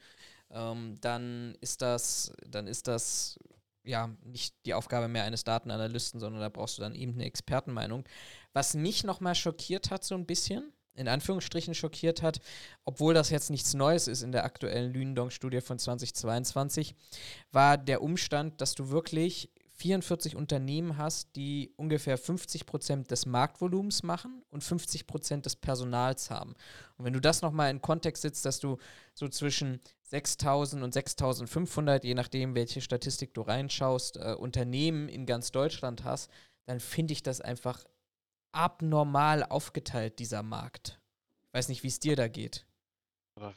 ähm, dann ist das, dann ist das ja nicht die Aufgabe mehr eines Datenanalysten, sondern da brauchst du dann eben eine Expertenmeinung. Was mich nochmal schockiert hat, so ein bisschen, in Anführungsstrichen schockiert hat, obwohl das jetzt nichts Neues ist in der aktuellen Lünendonk-Studie von 2022, war der Umstand, dass du wirklich 44 Unternehmen hast, die ungefähr 50 Prozent des Marktvolumens machen und 50 Prozent des Personals haben. Und wenn du das nochmal in Kontext setzt, dass du so zwischen 6000 und 6500, je nachdem, welche Statistik du reinschaust, äh, Unternehmen in ganz Deutschland hast, dann finde ich das einfach abnormal aufgeteilt, dieser Markt. Ich weiß nicht, wie es dir da geht. Aber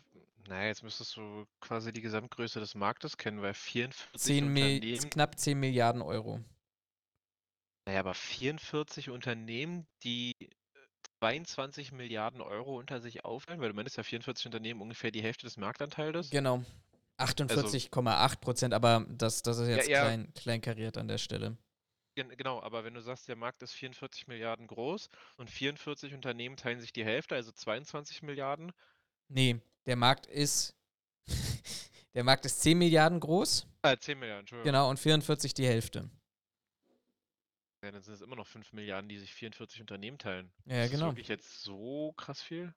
naja, jetzt müsstest du quasi die Gesamtgröße des Marktes kennen, weil 44 10 Mil Unternehmen. knapp 10 Milliarden Euro. Naja, aber 44 Unternehmen, die äh, 22 Milliarden Euro unter sich aufteilen, weil du meinst ja 44 Unternehmen ungefähr die Hälfte des Marktanteils. Genau. 48,8 Prozent, aber das, das ist jetzt ja. Klein, kleinkariert an der Stelle. Gen- Genau, aber wenn du sagst, der Markt ist 44 Milliarden groß und 44 Unternehmen teilen sich die Hälfte, also 22 Milliarden. Nee, der Markt ist. der Markt ist 10 Milliarden groß, Äh, 10 Milliarden, Entschuldigung. genau, und 44 die Hälfte. Ja, dann sind es immer noch 5 Milliarden, die sich 44 Unternehmen teilen. Ja, ist genau. das wirklich jetzt so krass viel?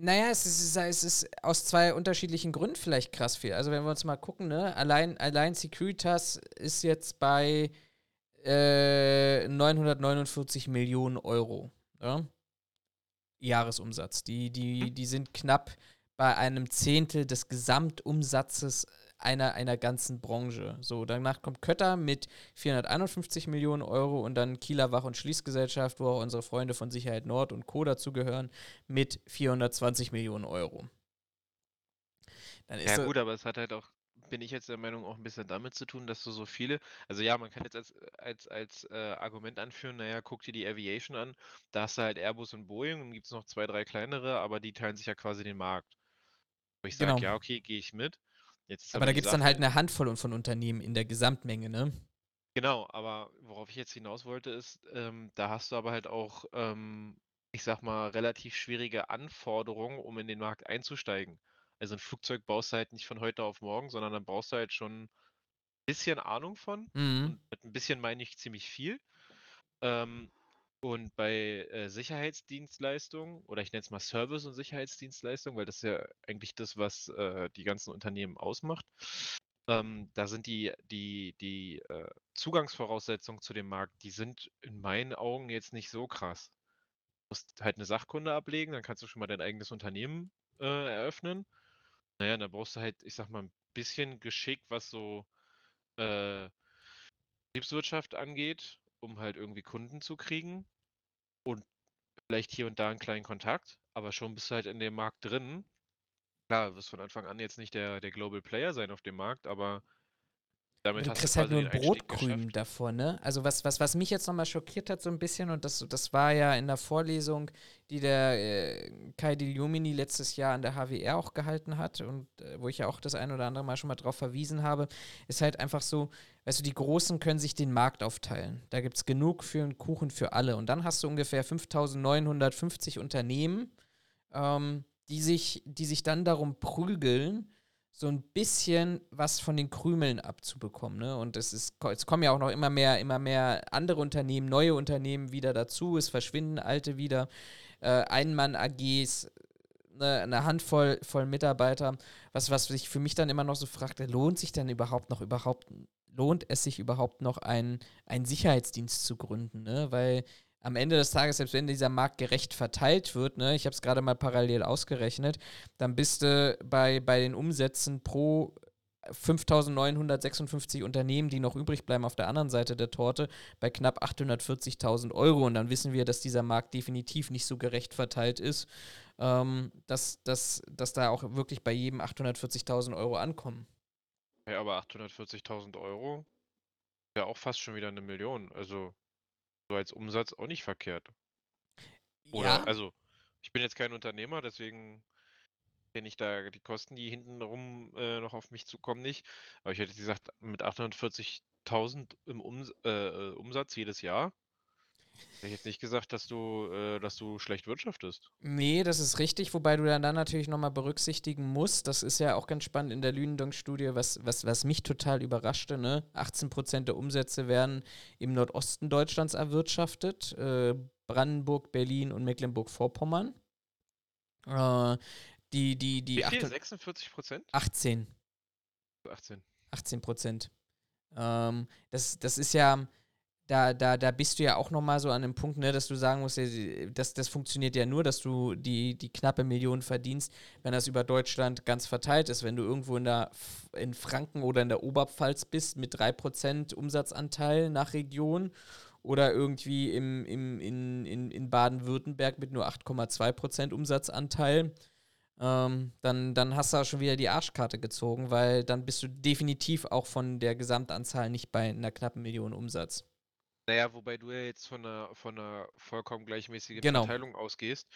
Naja, es ist, es ist aus zwei unterschiedlichen Gründen vielleicht krass viel. Also wenn wir uns mal gucken, ne, allein, allein Securitas ist jetzt bei äh, 949 Millionen Euro. Ja? Jahresumsatz. Die, die, Hm. die sind knapp bei einem Zehntel des Gesamtumsatzes einer, einer ganzen Branche. So, danach kommt Kötter mit 451 Millionen Euro und dann Kieler Wach- und Schließgesellschaft, wo auch unsere Freunde von Sicherheit Nord und Co. dazugehören, mit 420 Millionen Euro. Dann Ja gut, aber es hat halt auch, bin ich jetzt der Meinung, auch ein bisschen damit zu tun, dass du so viele, also ja, man kann jetzt als, als, als äh, Argument anführen, naja, guck dir die Aviation an, da hast du halt Airbus und Boeing und gibt es noch zwei, drei kleinere, aber die teilen sich ja quasi den Markt. Wo ich sage, Genau. ja, okay, gehe ich mit. Ist aber da gibt es dann halt eine Handvoll von Unternehmen in der Gesamtmenge, ne? Genau, aber worauf ich jetzt hinaus wollte, ist, ähm, da hast du aber halt auch, ähm, ich sag mal, relativ schwierige Anforderungen, um in den Markt einzusteigen. Also ein Flugzeug baust du halt nicht von heute auf morgen, sondern dann brauchst du halt schon ein bisschen Ahnung von. Mhm. Und mit ein bisschen meine ich ziemlich viel. Ähm, und bei äh, Sicherheitsdienstleistungen, oder ich nenne es mal Service- und Sicherheitsdienstleistungen, weil das ist ja eigentlich das, was äh, die ganzen Unternehmen ausmacht, ähm, da sind die, die, die äh, Zugangsvoraussetzungen zu dem Markt, die sind in meinen Augen jetzt nicht so krass. Du musst halt eine Sachkunde ablegen, dann kannst du schon mal dein eigenes Unternehmen äh, eröffnen. Naja, dann brauchst du halt, ich sag mal, ein bisschen Geschick, was so äh, Betriebswirtschaft angeht, um halt irgendwie Kunden zu kriegen. Und vielleicht hier und da einen kleinen Kontakt, aber schon bist du halt in dem Markt drin. Klar, du wirst von Anfang an jetzt nicht der, der Global Player sein auf dem Markt, aber damit du kriegst du halt nur ein Einstieg Brotkrüm geschafft. davor, ne? Also was, was, was mich jetzt nochmal schockiert hat so ein bisschen, und das, das war ja in der Vorlesung, die der äh, Kai Diomini letztes Jahr an der HWR auch gehalten hat und äh, wo ich ja auch das ein oder andere Mal schon mal drauf verwiesen habe, ist halt einfach so, weißt du, die Großen können sich den Markt aufteilen. Da gibt es genug für einen Kuchen für alle. Und dann hast du ungefähr 5950 Unternehmen, ähm, die, sich, die sich dann darum prügeln, so ein bisschen was von den Krümeln abzubekommen. Ne? Und es, ist, es kommen ja auch noch immer mehr, immer mehr andere Unternehmen, neue Unternehmen wieder dazu. Es verschwinden alte wieder. Äh, Einmann-AGs, ne, eine Handvoll voll Mitarbeiter. Was, was sich für mich dann immer noch so fragte, lohnt sich denn überhaupt noch überhaupt, lohnt es sich überhaupt noch einen, einen Sicherheitsdienst zu gründen? Ne? Weil am Ende des Tages, selbst wenn dieser Markt gerecht verteilt wird, ne, ich habe es gerade mal parallel ausgerechnet, dann bist du bei, bei den Umsätzen pro 5.956 Unternehmen, die noch übrig bleiben auf der anderen Seite der Torte, bei knapp 840.000 Euro. Und dann wissen wir, dass dieser Markt definitiv nicht so gerecht verteilt ist, ähm, dass, dass, dass da auch wirklich bei jedem 840.000 Euro ankommen. Ja, aber 840.000 Euro wäre auch fast schon wieder eine Million. Also so als Umsatz auch nicht verkehrt. Oder, ja, also, ich bin jetzt kein Unternehmer, deswegen kenne ich da die Kosten, die hintenrum äh, noch auf mich zukommen, nicht. Aber ich hätte gesagt, mit 840.000 im Ums äh, äh, Umsatz jedes Jahr, hätte ich jetzt nicht gesagt, dass du, äh, dass du schlecht wirtschaftest. Nee, das ist richtig, wobei du dann, dann natürlich nochmal berücksichtigen musst, das ist ja auch ganz spannend in der Lünendonk-Studie, was, was, was mich total überraschte, ne? 18% der Umsätze werden im Nordosten Deutschlands erwirtschaftet, äh, Brandenburg, Berlin und Mecklenburg-Vorpommern. Äh, die, die, die Wie viel? 800 46 Prozent? 18, 18. 18 Prozent. Ähm, das, das ist ja, da, da, da bist du ja auch nochmal so an dem Punkt, ne, dass du sagen musst, das, das funktioniert ja nur, dass du die, die knappe Million verdienst, wenn das über Deutschland ganz verteilt ist. Wenn du irgendwo in, der, in Franken oder in der Oberpfalz bist mit 3% Umsatzanteil nach Region oder irgendwie im, im, in, in, in Baden-Württemberg mit nur 8,2% Umsatzanteil, ähm, dann, dann hast du auch schon wieder die Arschkarte gezogen, weil dann bist du definitiv auch von der Gesamtanzahl nicht bei einer knappen Million Umsatz. Naja, wobei du ja jetzt von einer, von einer vollkommen gleichmäßigen Genau. Verteilung ausgehst.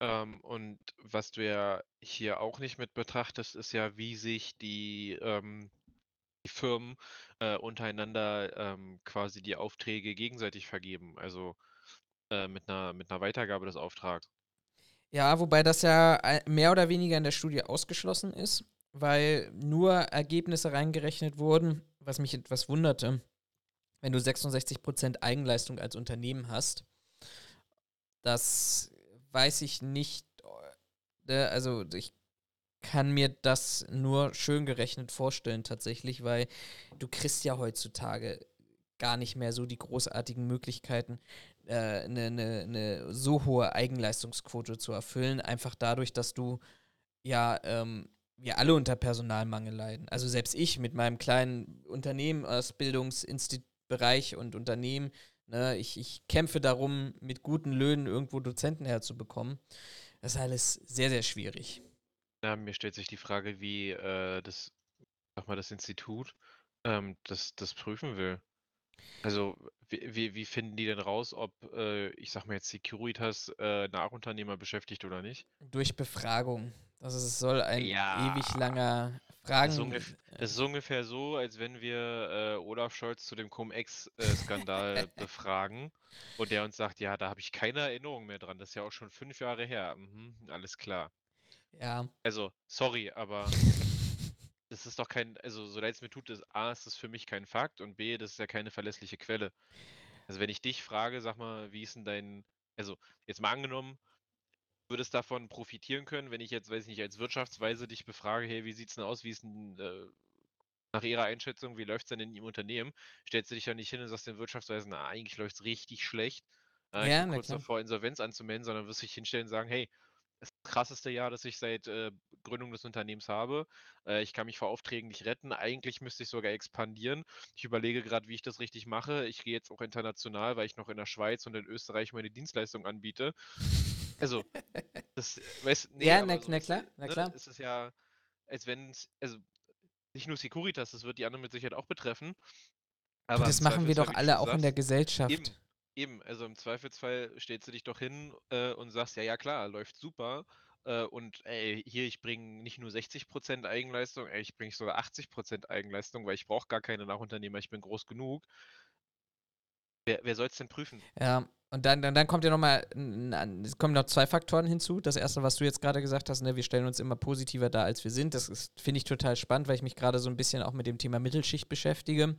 Ähm, und was du ja hier auch nicht mit betrachtest, ist ja, wie sich die, ähm, die Firmen äh, untereinander ähm, quasi die Aufträge gegenseitig vergeben. Also äh, mit einer, mit einer Weitergabe des Auftrags. Ja, wobei das ja äh, mehr oder weniger in der Studie ausgeschlossen ist, weil nur Ergebnisse reingerechnet wurden, was mich etwas wunderte. Wenn du 66% Eigenleistung als Unternehmen hast, das weiß ich nicht. äh, Also ich kann mir das nur schön gerechnet vorstellen tatsächlich, weil du kriegst ja heutzutage gar nicht mehr so die großartigen Möglichkeiten, eine äh, ne, ne, ne so hohe Eigenleistungsquote zu erfüllen, einfach dadurch, dass du ja ähm, wir alle unter Personalmangel leiden. Also selbst ich mit meinem kleinen Unternehmen, Ausbildungsbereich und Unternehmen, ne, ich, ich kämpfe darum, mit guten Löhnen irgendwo Dozenten herzubekommen. Das ist alles sehr, sehr schwierig. Ja, mir stellt sich die Frage, wie äh, das, sag mal, das Institut ähm, das, das prüfen will. Also, wie, wie, wie finden die denn raus, ob, äh, ich sag mal jetzt, Securitas äh, Nachunternehmer beschäftigt oder nicht? Durch Befragung. Also es soll ein Ja. ewig langer Fragen. Das ist, ungefähr, das ist ungefähr so, als wenn wir äh, Olaf Scholz zu dem Cum-Ex-Skandal befragen und der uns sagt, ja, da habe ich keine Erinnerung mehr dran. Das ist ja auch schon fünf Jahre her. Mhm, alles klar. Ja. Also, sorry, aber das ist doch kein, also so leid es mir tut, ist A, ist das für mich kein Fakt und B, das ist ja keine verlässliche Quelle. Also wenn ich dich frage, sag mal, wie ist denn dein, also jetzt mal angenommen, würdest davon profitieren können, wenn ich jetzt, weiß ich nicht, als Wirtschaftsweise dich befrage, hey, wie sieht's denn aus, wie ist denn äh, nach Ihrer Einschätzung, wie läuft's denn in Ihrem Unternehmen? Stellst du dich ja nicht hin und sagst den Wirtschaftsweisen, na, eigentlich läuft's richtig schlecht. Äh, Ja, kurz klar. davor, Insolvenz anzumelden, sondern wirst dich hinstellen und sagen, hey, das krasseste Jahr, das ich seit äh, Gründung des Unternehmens habe. Äh, ich kann mich vor Aufträgen nicht retten. Eigentlich müsste ich sogar expandieren. Ich überlege gerade, wie ich das richtig mache. Ich gehe jetzt auch international, weil ich noch in der Schweiz und in Österreich meine Dienstleistung anbiete. Also, das, weißt, nee, Ja, na- so na ist- klar, na ne, klar. Es ist ja, als wenn es, also nicht nur Securitas, das wird die anderen mit Sicherheit auch betreffen. Aber das machen wir doch alle auch in der sagst, Gesellschaft. Eben, eben. Also im Zweifelsfall stellst du dich doch hin äh, und sagst, ja, ja klar, läuft super. Äh, und ey, hier, ich bringe nicht nur 60% Eigenleistung, ey, ich bringe sogar 80% Eigenleistung, weil ich brauche gar keine Nachunternehmer, ich bin groß genug. Wer, wer soll es denn prüfen? Ja, und dann, dann, dann kommt ja nochmal, es kommen noch zwei Faktoren hinzu. Das erste, was du jetzt gerade gesagt hast, ne, wir stellen uns immer positiver dar, als wir sind. Das finde ich, total spannend, weil ich mich gerade so ein bisschen auch mit dem Thema Mittelschicht beschäftige.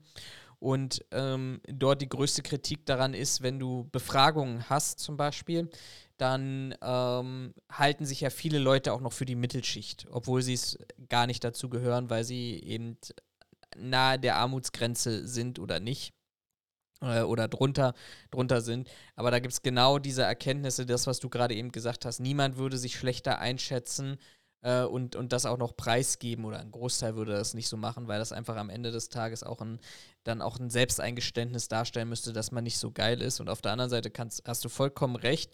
Und ähm, dort die größte Kritik daran ist, wenn du Befragungen hast zum Beispiel, dann ähm, halten sich ja viele Leute auch noch für die Mittelschicht, obwohl sie es gar nicht dazu gehören, weil sie eben nahe der Armutsgrenze sind oder nicht äh, oder drunter, drunter sind. Aber da gibt es genau diese Erkenntnisse, das, was du gerade eben gesagt hast. Niemand würde sich schlechter einschätzen äh, und, und das auch noch preisgeben oder ein Großteil würde das nicht so machen, weil das einfach am Ende des Tages auch ein, dann auch ein Selbsteingeständnis darstellen müsste, dass man nicht so geil ist. Und auf der anderen Seite kannst, hast du vollkommen recht.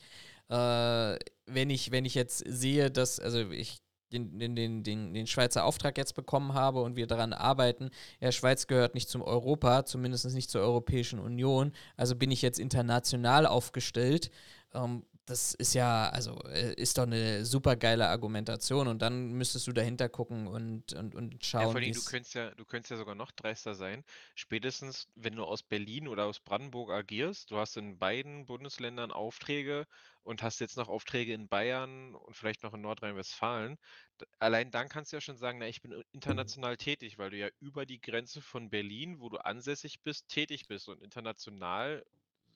Äh, wenn, ich, wenn ich jetzt sehe, dass, also ich den, den, den, den, Schweizer Auftrag jetzt bekommen habe und wir daran arbeiten, ja, Schweiz gehört nicht zum Europa, zumindest nicht zur Europäischen Union, also bin ich jetzt international aufgestellt. Ähm, das ist ja, also äh, ist doch eine super geile Argumentation und dann müsstest du dahinter gucken und, und, und Ja, schauen, vor allem, du könntest ja, du könntest ja sogar noch dreister sein. Spätestens, wenn du aus Berlin oder aus Brandenburg agierst, du hast in beiden Bundesländern Aufträge und hast jetzt noch Aufträge in Bayern und vielleicht noch in Nordrhein-Westfalen. Allein dann kannst du ja schon sagen, na, ich bin i- international tätig, weil du ja über die Grenze von Berlin, wo du ansässig bist, tätig bist. Und international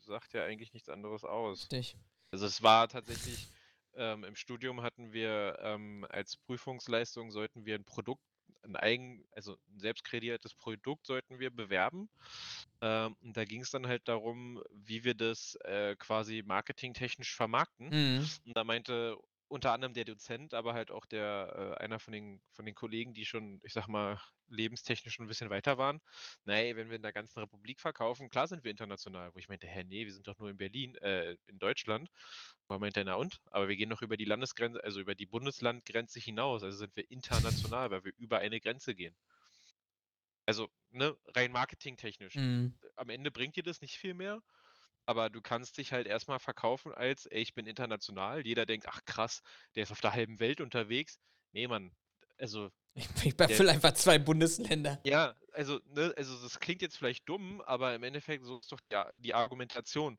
sagt ja eigentlich nichts anderes aus. Richtig. Also es war tatsächlich, ähm, im Studium hatten wir ähm, als Prüfungsleistung sollten wir ein Produkt, ein eigen, also ein selbst kreiertes Produkt sollten wir bewerben. Ähm, und da ging es dann halt darum, wie wir das äh, quasi marketingtechnisch vermarkten. Mhm. Und da meinte unter anderem der Dozent, aber halt auch der, äh, einer von den, von den Kollegen, die schon, ich sag mal, lebenstechnisch schon ein bisschen weiter waren. Naja, wenn wir in der ganzen Republik verkaufen, klar sind wir international. Wo ich meinte, hä, nee, wir sind doch nur in Berlin, äh, in Deutschland. Er meinte, na und? Aber wir gehen doch über die Landesgrenze, also über die Bundeslandgrenze hinaus. Also sind wir international, weil wir über eine Grenze gehen. Also, ne, rein marketingtechnisch Mhm. am Ende bringt dir das nicht viel mehr, aber du kannst dich halt erstmal verkaufen als, ey, ich bin international. Jeder denkt, ach krass, der ist auf der halben Welt unterwegs. Nee, Mann, also, Ich, ich befülle einfach zwei Bundesländer. ja, also, ne, also das klingt jetzt vielleicht dumm, aber im Endeffekt so ist doch ja die Argumentation.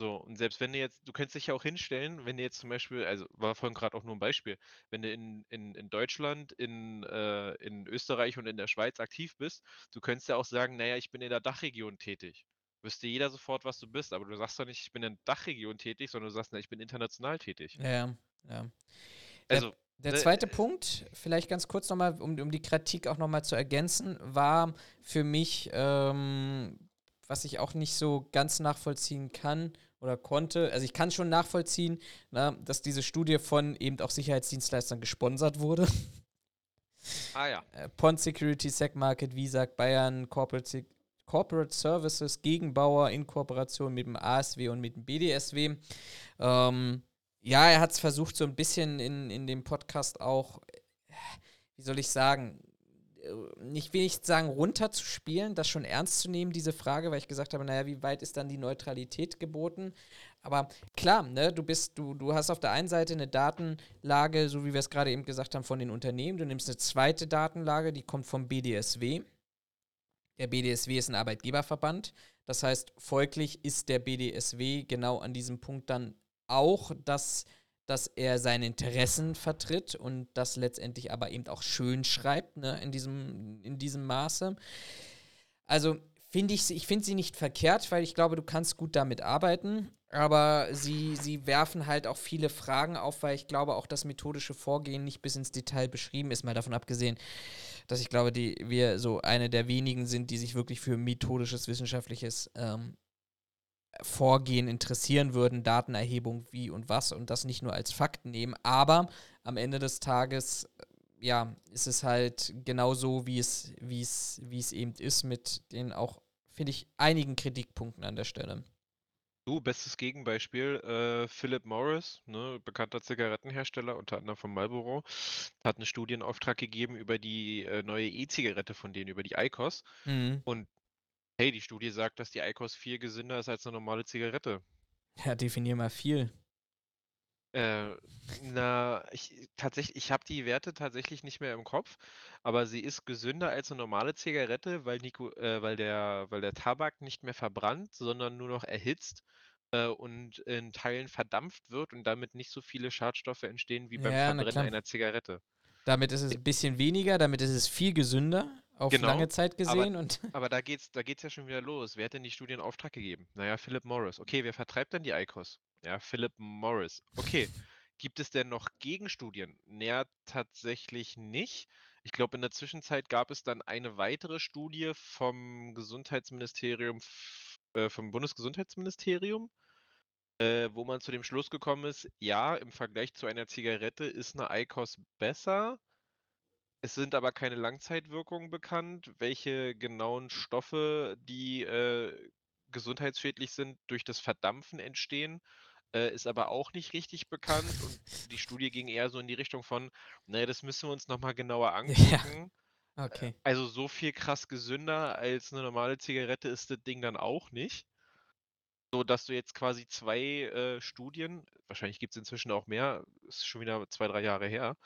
So, und selbst wenn du jetzt, du könntest dich ja auch hinstellen, wenn du jetzt zum Beispiel, also war vorhin gerade auch nur ein Beispiel, wenn du in, in, in Deutschland, in, äh, in Österreich und in der Schweiz aktiv bist, du könntest ja auch sagen, naja, ich bin in der Dachregion tätig. Wüsste jeder sofort, was du bist, aber du sagst doch nicht, ich bin in der Dachregion tätig, sondern du sagst, na, ich bin international tätig. Ja, ja. Der, Also, der ne, zweite äh, Punkt, vielleicht ganz kurz nochmal, um, um die Kritik auch nochmal zu ergänzen, war für mich, ähm, was ich auch nicht so ganz nachvollziehen kann oder konnte, also ich kann schon nachvollziehen, na, dass diese Studie von eben auch Sicherheitsdienstleistern gesponsert wurde. ah ja, Äh, Pond Security, SecMarket, Visag, Bayern, Corporate, Corporate Services, Gegenbauer in Kooperation mit dem ASW und mit dem BDSW. Ähm, ja, er hat es versucht, so ein bisschen in, in dem Podcast auch, äh, wie soll ich sagen, äh, nicht will ich sagen, runterzuspielen, das schon ernst zu nehmen, diese Frage, weil ich gesagt habe, naja, wie weit ist dann die Neutralität geboten? Aber klar, ne, du bist, du, du hast auf der einen Seite eine Datenlage, so wie wir es gerade eben gesagt haben, von den Unternehmen. Du nimmst eine zweite Datenlage, die kommt vom BDSW. Der BDSW ist ein Arbeitgeberverband. Das heißt, folglich ist der BDSW genau an diesem Punkt dann auch, dass, dass er seine Interessen vertritt und das letztendlich aber eben auch schön schreibt, ne, in diesem, in diesem Maße. Also finde ich, ich finde sie nicht verkehrt, weil ich glaube, du kannst gut damit arbeiten. Aber sie, sie werfen halt auch viele Fragen auf, weil ich glaube auch das methodische Vorgehen nicht bis ins Detail beschrieben ist, mal davon abgesehen, dass ich glaube, die, wir so eine der wenigen sind, die sich wirklich für methodisches, wissenschaftliches ähm, Vorgehen interessieren würden, Datenerhebung, wie und was und das nicht nur als Fakt nehmen. Aber am Ende des Tages, ja, ist es halt genau so, wie es, wie es, wie es eben ist, mit den auch, finde ich, einigen Kritikpunkten an der Stelle. Du, bestes Gegenbeispiel, äh, Philip Morris, ne, bekannter Zigarettenhersteller, unter anderem von Marlboro, hat einen Studienauftrag gegeben über die äh, neue E-Zigarette von denen, über die ICOS. Mhm. Und hey, die Studie sagt, dass die ICOS viel gesünder ist als eine normale Zigarette. Ja, definier mal viel. Äh, na, ich tatsächlich, ich habe die Werte tatsächlich nicht mehr im Kopf, aber sie ist gesünder als eine normale Zigarette, weil Nico, äh, weil der, weil der Tabak nicht mehr verbrannt, sondern nur noch erhitzt äh, und in Teilen verdampft wird und damit nicht so viele Schadstoffe entstehen wie beim Ja, na Verbrennen klar. einer Zigarette. Damit ist es ein bisschen weniger, damit ist es viel gesünder, auf Genau, lange Zeit aber- gesehen. Und Aber da geht's, da geht's ja schon wieder los. Wer hat denn die Studie in Auftrag gegeben? Naja, Philip Morris. Okay, wer vertreibt denn die ICOS? Ja, Philip Morris. Okay. Gibt es denn noch Gegenstudien? Naja, tatsächlich nicht. Ich glaube, in der Zwischenzeit gab es dann eine weitere Studie vom Gesundheitsministerium, äh, vom Bundesgesundheitsministerium, äh, wo man zu dem Schluss gekommen ist, ja, im Vergleich zu einer Zigarette ist eine ICOS besser. Es sind aber keine Langzeitwirkungen bekannt, welche genauen Stoffe, die äh, gesundheitsschädlich sind, durch das Verdampfen entstehen. Äh, ist aber auch nicht richtig bekannt und die Studie ging eher so in die Richtung von, naja, das müssen wir uns nochmal genauer angucken. okay. Also so viel krass gesünder als eine normale Zigarette ist das Ding dann auch nicht. So dass du jetzt quasi zwei äh, Studien, wahrscheinlich gibt es inzwischen auch mehr, ist schon wieder zwei, drei Jahre her,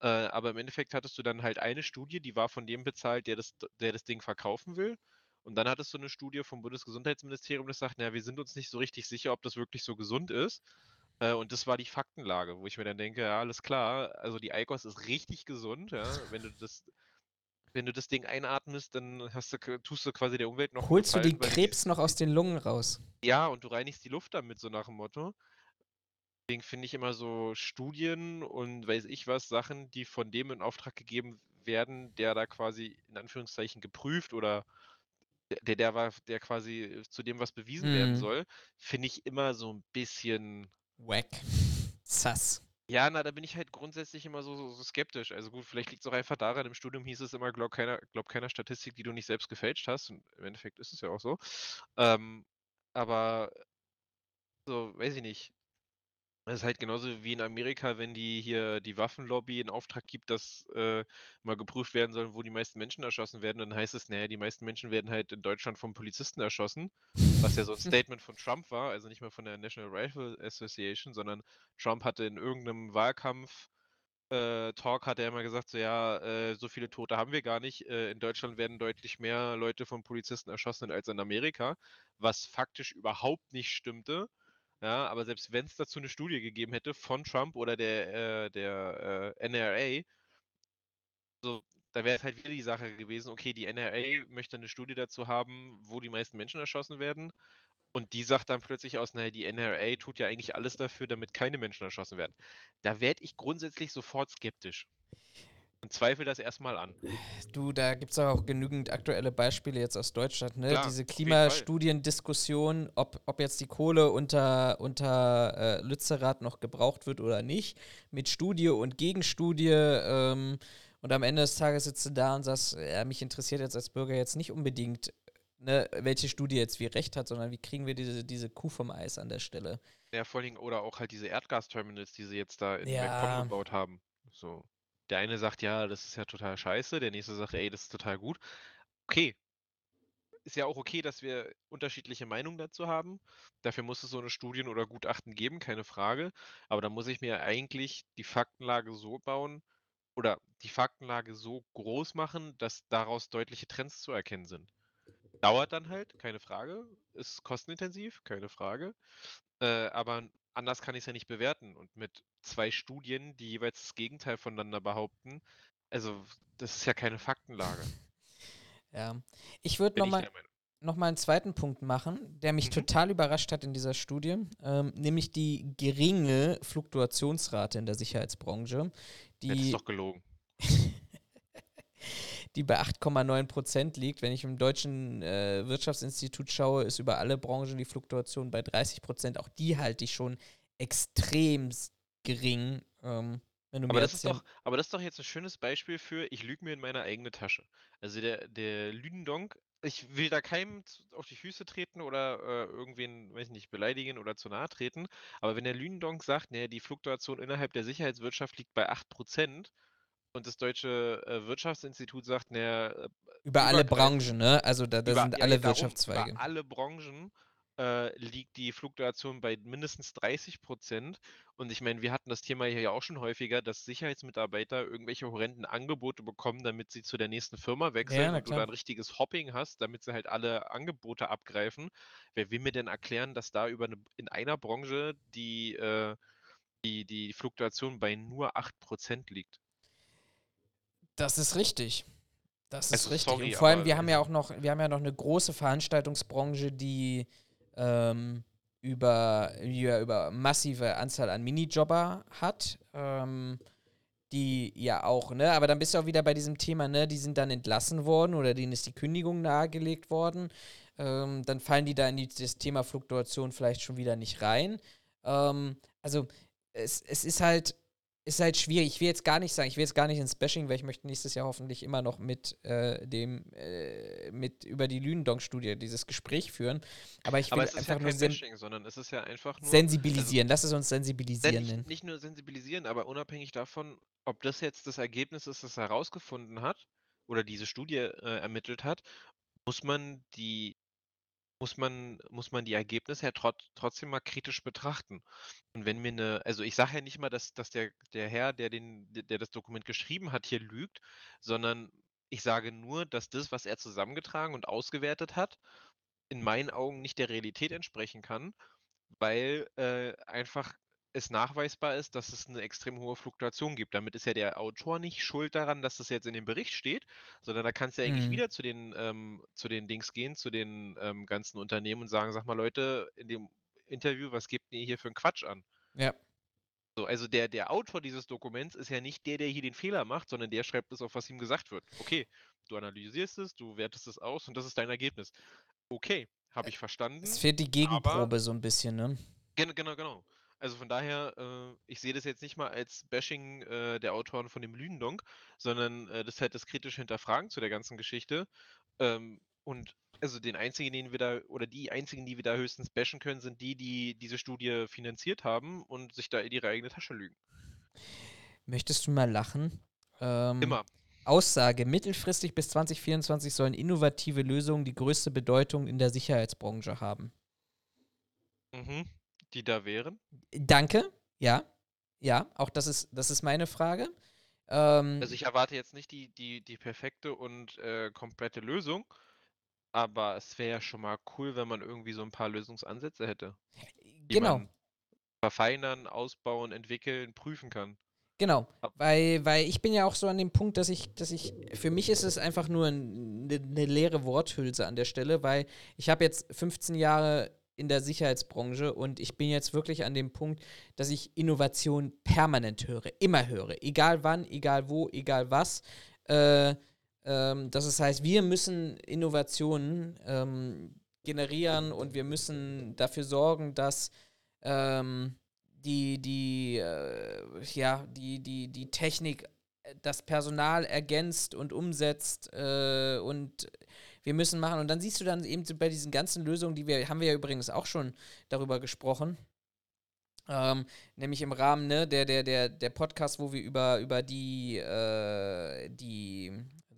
äh, aber im Endeffekt hattest du dann halt eine Studie, die war von dem bezahlt, der das, der das Ding verkaufen will. Und dann hattest du eine Studie vom Bundesgesundheitsministerium, das sagt, naja, wir sind uns nicht so richtig sicher, ob das wirklich so gesund ist. Äh, und das war die Faktenlage, wo ich mir dann denke, ja, alles klar, also die ICOS ist richtig gesund, ja, wenn du das, wenn du das Ding einatmest, dann hast du, tust du quasi der Umwelt noch Holst du den Gefallen, Krebs noch aus den Lungen raus? Die, ja, und du reinigst die Luft damit, so nach dem Motto. Deswegen finde ich immer so Studien und weiß ich was, Sachen, die von dem in Auftrag gegeben werden, der da quasi in Anführungszeichen geprüft oder der, der war, der quasi zu dem was bewiesen werden Mhm. soll, finde ich immer so ein bisschen Wack. Sass. Ja, na, da bin ich halt grundsätzlich immer so, so, so skeptisch. Also gut, vielleicht liegt es auch einfach daran, im Studium hieß es immer, glaub keiner, glaub keiner Statistik, die du nicht selbst gefälscht hast. Und im Endeffekt ist es ja auch so. Ähm, aber so, weiß ich nicht. Das ist halt genauso wie in Amerika, wenn die hier die Waffenlobby in Auftrag gibt, dass äh, mal geprüft werden soll, wo die meisten Menschen erschossen werden, dann heißt es, naja, die meisten Menschen werden halt in Deutschland vom Polizisten erschossen, was ja so ein Statement von Trump war, also nicht mehr von der National Rifle Association, sondern Trump hatte in irgendeinem Wahlkampf äh, Talk hat er immer gesagt, so ja, äh, so viele Tote haben wir gar nicht. Äh, in Deutschland werden deutlich mehr Leute von Polizisten erschossen als in Amerika, was faktisch überhaupt nicht stimmte. Ja, aber selbst wenn es dazu eine Studie gegeben hätte von Trump oder der, äh, der äh, NRA, so, da wäre es halt wieder die Sache gewesen, okay, die NRA möchte eine Studie dazu haben, wo die meisten Menschen erschossen werden. Und die sagt dann plötzlich aus, naja, die NRA tut ja eigentlich alles dafür, damit keine Menschen erschossen werden. Da werde ich grundsätzlich sofort skeptisch. Und zweifle das erstmal an. Du, da gibt es auch genügend aktuelle Beispiele jetzt aus Deutschland, ne? Klar, Diese. Klimastudiendiskussion, ob, ob jetzt die Kohle unter, unter äh, Lützerath noch gebraucht wird oder nicht, mit Studie und Gegenstudie. Ähm, und am Ende des Tages sitzt du da und sagst, ja, mich interessiert jetzt als Bürger jetzt nicht unbedingt, ne, welche Studie jetzt wie recht hat, sondern wie kriegen wir diese, diese Kuh vom Eis an der Stelle. Ja, vor allen Dingen, oder auch halt diese Erdgasterminals, die sie jetzt da in Ja. MacPom gebaut haben. So. Der eine sagt, ja, das ist ja total scheiße, der nächste sagt, ey, das ist total gut. Okay. ist ja auch okay, dass wir unterschiedliche Meinungen dazu haben. Dafür muss es so eine Studien oder Gutachten geben, keine Frage. Aber dann muss ich mir eigentlich die Faktenlage so bauen oder die Faktenlage so groß machen, dass daraus deutliche Trends zu erkennen sind. Dauert dann halt, keine Frage. Ist kostenintensiv, keine Frage. Äh, aber anders kann ich es ja nicht bewerten. Und mit zwei Studien, die jeweils das Gegenteil voneinander behaupten, also das ist ja keine Faktenlage. Ja. Ich würde nochmal noch mal einen zweiten Punkt machen, der mich Mhm. total überrascht hat in dieser Studie, ähm, nämlich die geringe Fluktuationsrate in der Sicherheitsbranche, Ja, das die, ist doch gelogen. die bei 8,9 Prozent liegt. Wenn ich im Deutschen äh, Wirtschaftsinstitut schaue, ist über alle Branchen die Fluktuation bei 30 Prozent. Auch die halte ich schon extrem gering. Ähm, Aber das ist doch, aber das ist doch jetzt ein schönes Beispiel für, ich lüge mir in meine eigene Tasche. Also der, der Lüdendonk, ich will da keinem auf die Füße treten oder äh, irgendwen, weiß nicht, beleidigen oder zu nahe treten. Aber wenn der Lüdendonk sagt, ne, die Fluktuation innerhalb der Sicherheitswirtschaft liegt bei 8% und das deutsche äh, Wirtschaftsinstitut sagt, ne, über alle Branchen, ne? Also da, da über, sind ja, alle ja, darum, Wirtschaftszweige. Über alle Branchen äh, liegt die Fluktuation bei mindestens 30 Prozent. Und ich meine, wir hatten das Thema hier ja auch schon häufiger, dass Sicherheitsmitarbeiter irgendwelche horrenden Angebote bekommen, damit sie zu der nächsten Firma wechseln na und du ein richtiges Hopping hast, damit sie halt alle Angebote abgreifen. Wer will mir denn erklären, dass da über eine, in einer Branche die, äh, die, die Fluktuation bei nur 8 Prozent liegt? Das ist richtig. Das ist Also, richtig. sorry, und vor allem, wir haben ja auch noch, wir haben ja noch eine große Veranstaltungsbranche, die ähm, über, über, über massive Anzahl an Minijobber hat. Ähm, die ja auch, ne, aber dann bist du auch wieder bei diesem Thema, ne, die sind dann entlassen worden oder denen ist die Kündigung nahegelegt worden. Ähm, dann fallen die da in die, das Thema Fluktuation vielleicht schon wieder nicht rein. Ähm, also es, es ist halt, ist halt schwierig. Ich will jetzt gar nicht sagen, ich will jetzt gar nicht ins Bashing, weil ich möchte nächstes Jahr hoffentlich immer noch mit äh, dem, äh, mit über die Lündong-Studie dieses Gespräch führen. Aber ich will Aber es einfach ja nur Bashing, sondern es ist ja einfach nur. sensibilisieren. Lass es uns sensibilisieren nicht, nicht nur sensibilisieren, aber unabhängig davon, ob das jetzt das Ergebnis ist, das er herausgefunden hat oder diese Studie äh, ermittelt hat, muss man die muss man muss man die Ergebnisse ja trot, trotzdem mal kritisch betrachten. Und wenn mir eine, also ich sage ja nicht mal, dass, dass der, der Herr, der, den, der das Dokument geschrieben hat, hier lügt, sondern ich sage nur, dass das, was er zusammengetragen und ausgewertet hat, in meinen Augen nicht der Realität entsprechen kann, weil äh, einfach es nachweisbar ist, dass es eine extrem hohe Fluktuation gibt. Damit ist ja der Autor nicht schuld daran, dass das jetzt in dem Bericht steht, sondern da kannst du ja eigentlich Mhm. wieder zu den, ähm, zu den Dings gehen, zu den ähm, ganzen Unternehmen und sagen, sag mal Leute, in dem Interview, was gebt ihr hier für einen Quatsch an? Ja. So, also der, der Autor dieses Dokuments ist ja nicht der, der hier den Fehler macht, sondern der schreibt es auf, was ihm gesagt wird. Okay, du analysierst es, du wertest es aus und das ist dein Ergebnis. Okay, habe ich verstanden. Es fehlt die Gegenprobe so ein bisschen, ne? Genau, genau, genau. Also von daher, äh, ich sehe das jetzt nicht mal als Bashing äh, der Autoren von dem Lügendonk, sondern äh, das ist halt das kritische Hinterfragen zu der ganzen Geschichte. Ähm, und also den einzigen, den wir da, oder die einzigen, die wir da höchstens bashen können, sind die, die diese Studie finanziert haben und sich da in ihre eigene Tasche lügen. Möchtest du mal lachen? Ähm, Immer. Aussage: Mittelfristig bis 2024 sollen innovative Lösungen die größte Bedeutung in der Sicherheitsbranche haben. Mhm. Die da wären. Danke. Ja. Ja, auch das ist, das ist meine Frage. Ähm, Also ich erwarte jetzt nicht die, die, die perfekte und äh, komplette Lösung, aber es wäre ja schon mal cool, wenn man irgendwie so ein paar Lösungsansätze hätte. die genau. man verfeinern, ausbauen, entwickeln, prüfen kann. Genau, weil, weil ich bin ja auch so an dem Punkt, dass ich, dass ich, für mich ist es einfach nur eine ne leere Worthülse an der Stelle, weil ich habe jetzt 15 Jahre in der Sicherheitsbranche und ich bin jetzt wirklich an dem Punkt, dass ich Innovation permanent höre, immer höre, egal wann, egal wo, egal was. Äh, ähm, das ist heißt, wir müssen Innovationen ähm, generieren und wir müssen dafür sorgen, dass ähm, die, die, äh, ja, die, die, die Technik das Personal ergänzt und umsetzt äh, und wir müssen machen. Und dann siehst du dann eben bei diesen ganzen Lösungen, die wir, haben wir ja übrigens auch schon darüber gesprochen. Ähm, nämlich im Rahmen ne, der, der, der, der Podcast, wo wir über, über die, äh, die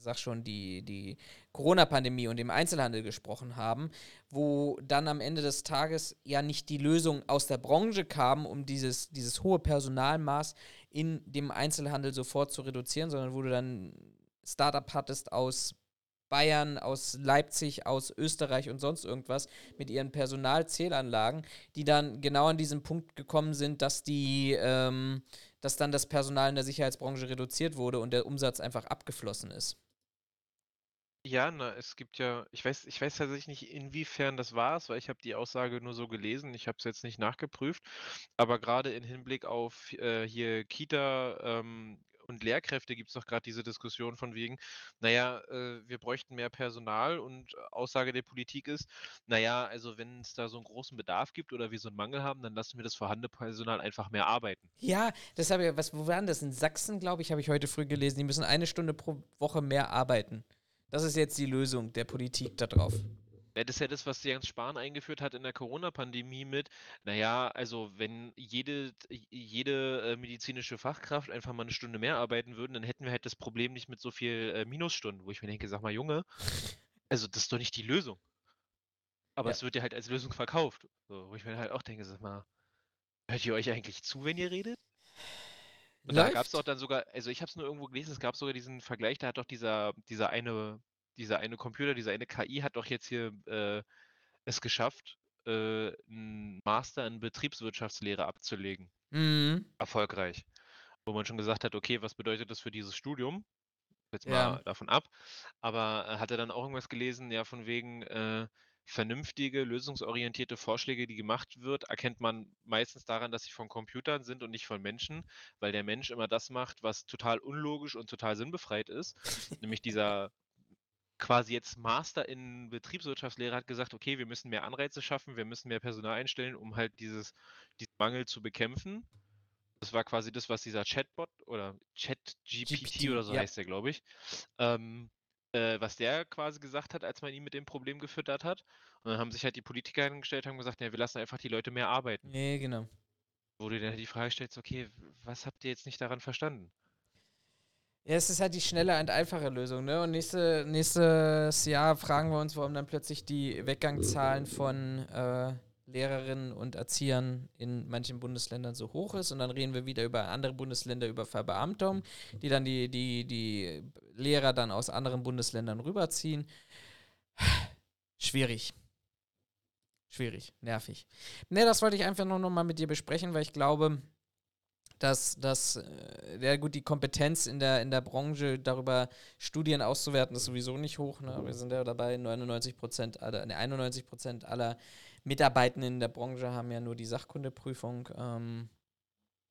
sag schon, die, die Corona-Pandemie und dem Einzelhandel gesprochen haben, wo dann am Ende des Tages ja nicht die Lösung aus der Branche kam, um dieses, dieses hohe Personalmaß in dem Einzelhandel sofort zu reduzieren, sondern wo du dann Startup hattest aus Bayern, aus Leipzig, aus Österreich und sonst irgendwas mit ihren Personalzählanlagen, die dann genau an diesen Punkt gekommen sind, dass die, ähm, dass dann das Personal in der Sicherheitsbranche reduziert wurde und der Umsatz einfach abgeflossen ist. Ja, na, es gibt ja, ich weiß, ich weiß tatsächlich nicht, inwiefern das war es, weil ich habe die Aussage nur so gelesen, ich habe es jetzt nicht nachgeprüft, aber gerade im Hinblick auf äh, hier Kita, ähm, und Lehrkräfte gibt es doch gerade diese Diskussion von wegen, naja, äh, wir bräuchten mehr Personal und Aussage der Politik ist, naja, also wenn es da so einen großen Bedarf gibt oder wir so einen Mangel haben, dann lassen wir das vorhandene Personal einfach mehr arbeiten. Ja, das habe ich, was, wo waren das? In Sachsen, glaube ich, habe ich heute früh gelesen, die müssen eine Stunde pro Woche mehr arbeiten. Das ist jetzt die Lösung der Politik darauf. Das ist ja das, was Jens Spahn eingeführt hat in der Corona-Pandemie mit, naja, also wenn jede, jede äh, medizinische Fachkraft einfach mal eine Stunde mehr arbeiten würden, dann hätten wir halt das Problem nicht mit so viel äh, Minusstunden, wo ich mir denke, sag mal, Junge, also das ist doch nicht die Lösung. Aber Ja. es wird ja halt als Lösung verkauft. So, wo ich mir halt auch denke, sag mal, hört ihr euch eigentlich zu, wenn ihr redet? Und da gab es Läuft. auch dann sogar, also ich habe es nur irgendwo gelesen, es gab sogar diesen Vergleich, da hat doch dieser, dieser eine, dieser eine Computer, dieser eine KI hat doch jetzt hier äh, es geschafft, äh, einen Master in Betriebswirtschaftslehre abzulegen. Mhm. Erfolgreich. Wo man schon gesagt hat, okay, was bedeutet das für dieses Studium? Jetzt Ja. mal davon ab. Aber äh, hat er dann auch irgendwas gelesen, ja, von wegen äh, vernünftige, lösungsorientierte Vorschläge, die gemacht wird, erkennt man meistens daran, dass sie von Computern sind und nicht von Menschen, weil der Mensch immer das macht, was total unlogisch und total sinnbefreit ist. Nämlich dieser quasi jetzt Master in Betriebswirtschaftslehre hat gesagt, okay, wir müssen mehr Anreize schaffen, wir müssen mehr Personal einstellen, um halt dieses, diesen Mangel zu bekämpfen. Das war quasi das, was dieser Chatbot oder ChatGPT GPT, oder so ja. heißt der, glaube ich, ähm, äh, was der quasi gesagt hat, als man ihn mit dem Problem gefüttert hat. Und dann haben sich halt die Politiker hingestellt, haben gesagt, ja, wir lassen einfach die Leute mehr arbeiten. Nee, genau. Wo du dann die Frage stellst, okay, was habt ihr jetzt nicht daran verstanden? Ja, es ist halt die schnelle und einfache Lösung, ne? Und nächste, nächstes Jahr fragen wir uns, warum dann plötzlich die Weggangzahlen von äh, Lehrerinnen und Erziehern in manchen Bundesländern so hoch ist. Und dann reden wir wieder über andere Bundesländer, über Verbeamtung, die dann die, die, die Lehrer dann aus anderen Bundesländern rüberziehen. Schwierig. Schwierig, nervig. Ne, das wollte ich einfach nur noch mal mit dir besprechen, weil ich glaube, dass, dass äh, ja gut, die Kompetenz in der, in der Branche darüber Studien auszuwerten, ist sowieso nicht hoch. Ne? Wir sind ja dabei, 99 Prozent aller, ne, 91 Prozent aller Mitarbeitenden in der Branche haben ja nur die Sachkundeprüfung. Ähm,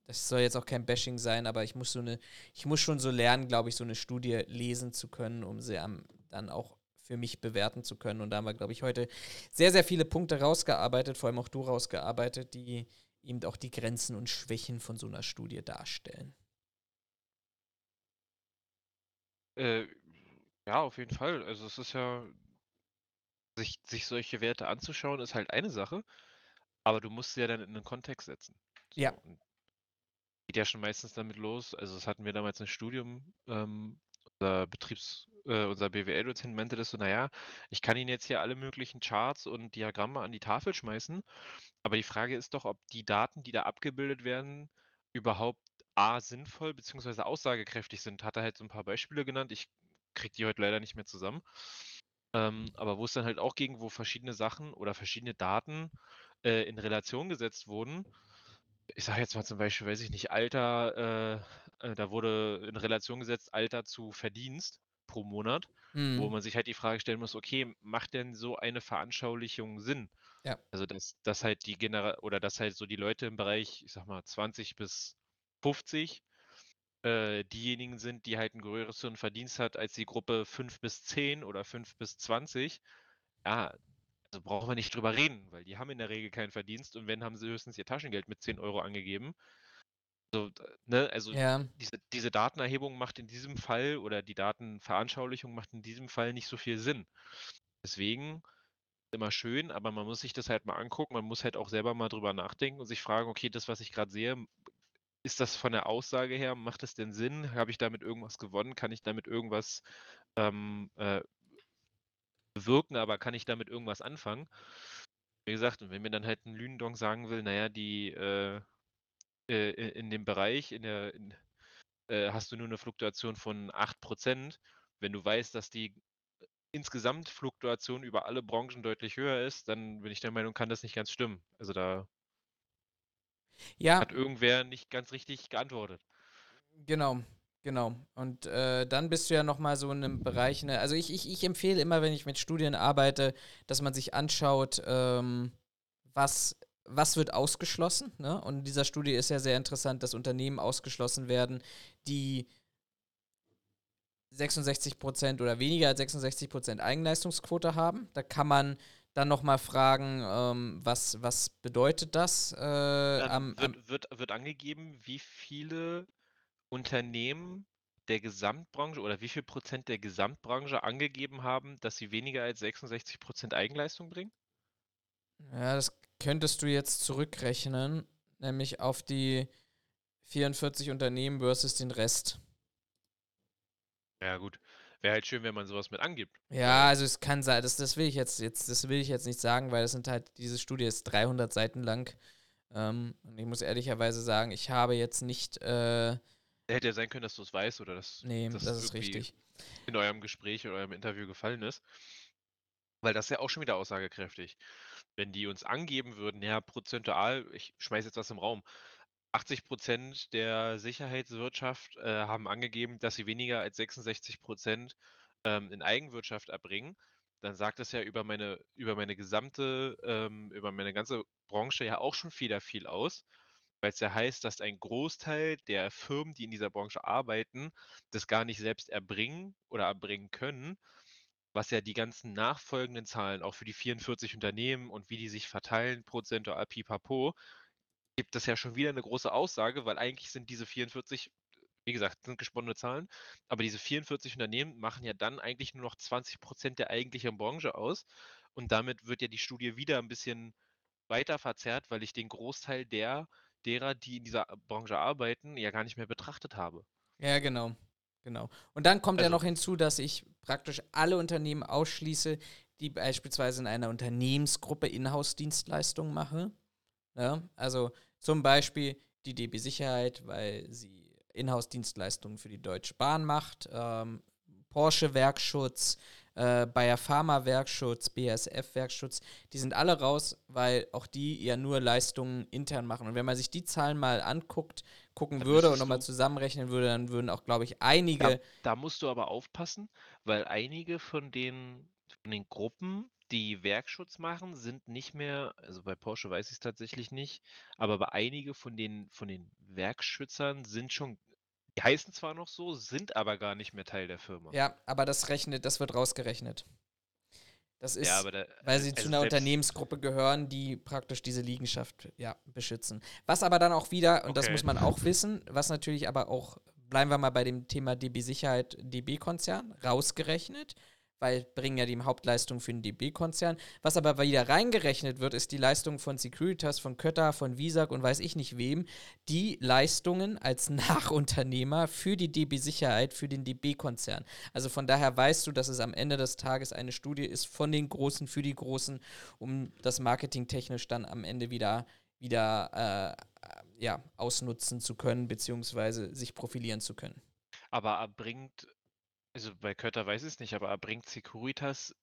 das soll jetzt auch kein Bashing sein, aber ich muss so eine, ich muss schon so lernen, glaube ich, so eine Studie lesen zu können, um sie am, dann auch für mich bewerten zu können. Und da haben wir, glaube ich, heute sehr, sehr viele Punkte rausgearbeitet, vor allem auch du rausgearbeitet, die eben auch die Grenzen und Schwächen von so einer Studie darstellen. Äh, ja, auf jeden Fall. Also es ist ja, sich, sich solche Werte anzuschauen, ist halt eine Sache, aber du musst sie ja dann in einen Kontext setzen. Ja. und geht ja schon meistens damit los. Also das hatten wir damals im Studium, ähm, unser Betriebs, äh, unser BWL-Dozent meinte das so, naja, ich kann Ihnen jetzt hier alle möglichen Charts und Diagramme an die Tafel schmeißen, aber die Frage ist doch, ob die Daten, die da abgebildet werden, überhaupt A, sinnvoll bzw. aussagekräftig sind. Hat er halt so ein paar Beispiele genannt. Ich kriege die heute leider nicht mehr zusammen. Ähm, aber wo es dann halt auch ging, wo verschiedene Sachen oder verschiedene Daten äh, in Relation gesetzt wurden. Ich sage jetzt mal zum Beispiel, weiß ich nicht, Alter, äh, äh, da wurde in Relation gesetzt Alter zu Verdienst pro Monat, wo Mhm. man sich halt die Frage stellen muss, okay, macht denn so eine Veranschaulichung Sinn? Ja. Also dass, dass halt die Genera oder dass halt so die Leute im Bereich, ich sag mal, 20 bis 50 äh, diejenigen sind, die halt einen größeren Verdienst hat als die Gruppe 5 bis 10 oder 5 bis 20. Ja, also brauchen wir nicht drüber reden, weil die haben in der Regel keinen Verdienst und wenn, haben sie höchstens ihr Taschengeld mit 10 Euro angegeben. So, d- ne, also Ja, diese, diese Datenerhebung macht in diesem Fall oder die Datenveranschaulichung macht in diesem Fall nicht so viel Sinn. Deswegen immer schön, aber man muss sich das halt mal angucken, man muss halt auch selber mal drüber nachdenken und sich fragen, okay, das, was ich gerade sehe, ist das von der Aussage her, macht es denn Sinn? Habe ich damit irgendwas gewonnen? Kann ich damit irgendwas ähm, äh, bewirken, aber kann ich damit irgendwas anfangen? Wie gesagt, und wenn mir dann halt ein Lünendong sagen will, naja, die äh, äh, in dem Bereich, in der, in, äh, hast du nur eine Fluktuation von 8%, wenn du weißt, dass die insgesamt Fluktuation über alle Branchen deutlich höher ist, dann bin ich der Meinung, kann das nicht ganz stimmen. Also da Ja, hat irgendwer nicht ganz richtig geantwortet. Genau, genau. Und äh, dann bist du ja nochmal so in einem Bereich, ne, also ich, ich, ich empfehle immer, wenn ich mit Studien arbeite, dass man sich anschaut, ähm, was, was wird ausgeschlossen. Ne? Und in dieser Studie ist ja sehr interessant, dass Unternehmen ausgeschlossen werden, die 66% oder weniger als 66% Eigenleistungsquote haben. Da kann man dann nochmal fragen, ähm, was, was bedeutet das? Äh, am, am, wird, wird, wird angegeben, wie viele Unternehmen der Gesamtbranche oder wie viel Prozent der Gesamtbranche angegeben haben, dass sie weniger als 66 Prozent Eigenleistung bringen? Ja, das könntest du jetzt zurückrechnen, nämlich auf die 44 Unternehmen versus den Rest. Ja, gut. Wäre halt schön, wenn man sowas mit angibt. Ja, also es kann sein, das, das will ich jetzt, jetzt, das will ich jetzt nicht sagen, weil das sind halt, diese Studie ist 300 Seiten lang. Ähm, und ich muss ehrlicherweise sagen, ich habe jetzt nicht, äh, Hätte ja sein können, dass du es weißt oder dass nee, das das ist richtig. in eurem Gespräch oder eurem Interview gefallen ist. Weil das ist ja auch schon wieder aussagekräftig. Wenn die uns angeben würden, ja, prozentual, ich schmeiß jetzt was im Raum, 80 Prozent der Sicherheitswirtschaft äh, haben angegeben, dass sie weniger als 66 Prozent ähm, in Eigenwirtschaft erbringen, dann sagt das ja über meine, über meine gesamte, ähm, über meine ganze Branche ja auch schon wieder viel aus, weil es ja heißt, dass ein Großteil der Firmen, die in dieser Branche arbeiten, das gar nicht selbst erbringen oder erbringen können, was ja die ganzen nachfolgenden Zahlen auch für die 44 Unternehmen und wie die sich verteilen, prozentual pipapo, gibt es ja schon wieder eine große Aussage, weil eigentlich sind diese 44, wie gesagt, sind gesponnene Zahlen, aber diese 44 Unternehmen machen ja dann eigentlich nur noch 20 Prozent der eigentlichen Branche aus und damit wird ja die Studie wieder ein bisschen weiter verzerrt, weil ich den Großteil der derer, die in dieser Branche arbeiten, ja gar nicht mehr betrachtet habe. Ja, genau. Genau. Und dann kommt ja Also- noch hinzu, dass ich praktisch alle Unternehmen ausschließe, die beispielsweise in einer Unternehmensgruppe Inhouse-Dienstleistungen mache. Ja, also zum Beispiel die DB Sicherheit, weil sie Inhouse-Dienstleistungen für die Deutsche Bahn macht, ähm, Porsche Werkschutz, äh, Bayer Pharma Werkschutz, BASF Werkschutz, die sind alle raus, weil auch die ja nur Leistungen intern machen. Und wenn man sich die Zahlen mal anguckt, gucken Dann würde und nochmal zusammenrechnen würde, dann würden auch, glaube ich, einige. Da musst du aber aufpassen, weil einige von den, von den Gruppen, die Werkschutz machen, sind nicht mehr, also bei Porsche weiß ich es tatsächlich nicht, aber bei einige von den, von den Werkschützern sind schon, die heißen zwar noch so, sind aber gar nicht mehr Teil der Firma. Ja, aber das rechnet, das wird rausgerechnet. Das ist, Ja, aber da, weil sie zu also einer Unternehmensgruppe gehören, die praktisch diese Liegenschaft ja, beschützen. Was aber dann auch wieder, und das Okay. muss man auch wissen, was natürlich aber auch, bleiben wir mal bei dem Thema DB Sicherheit, DB-Konzern, rausgerechnet, weil bringen ja die Hauptleistung für den DB-Konzern. Was aber wieder reingerechnet wird, ist die Leistung von Securitas, von Kötter, von Visag und weiß ich nicht wem, die Leistungen als Nachunternehmer für die DB Sicherheit, für den DB-Konzern. Also von daher weißt du, dass es am Ende des Tages eine Studie ist von den Großen für die Großen, um das marketingtechnisch dann am Ende wieder, wieder äh, ja, ausnutzen zu können, beziehungsweise sich profilieren zu können. aber erbringt, also bei Kötter weiß ich es nicht, aber erbringt Securitas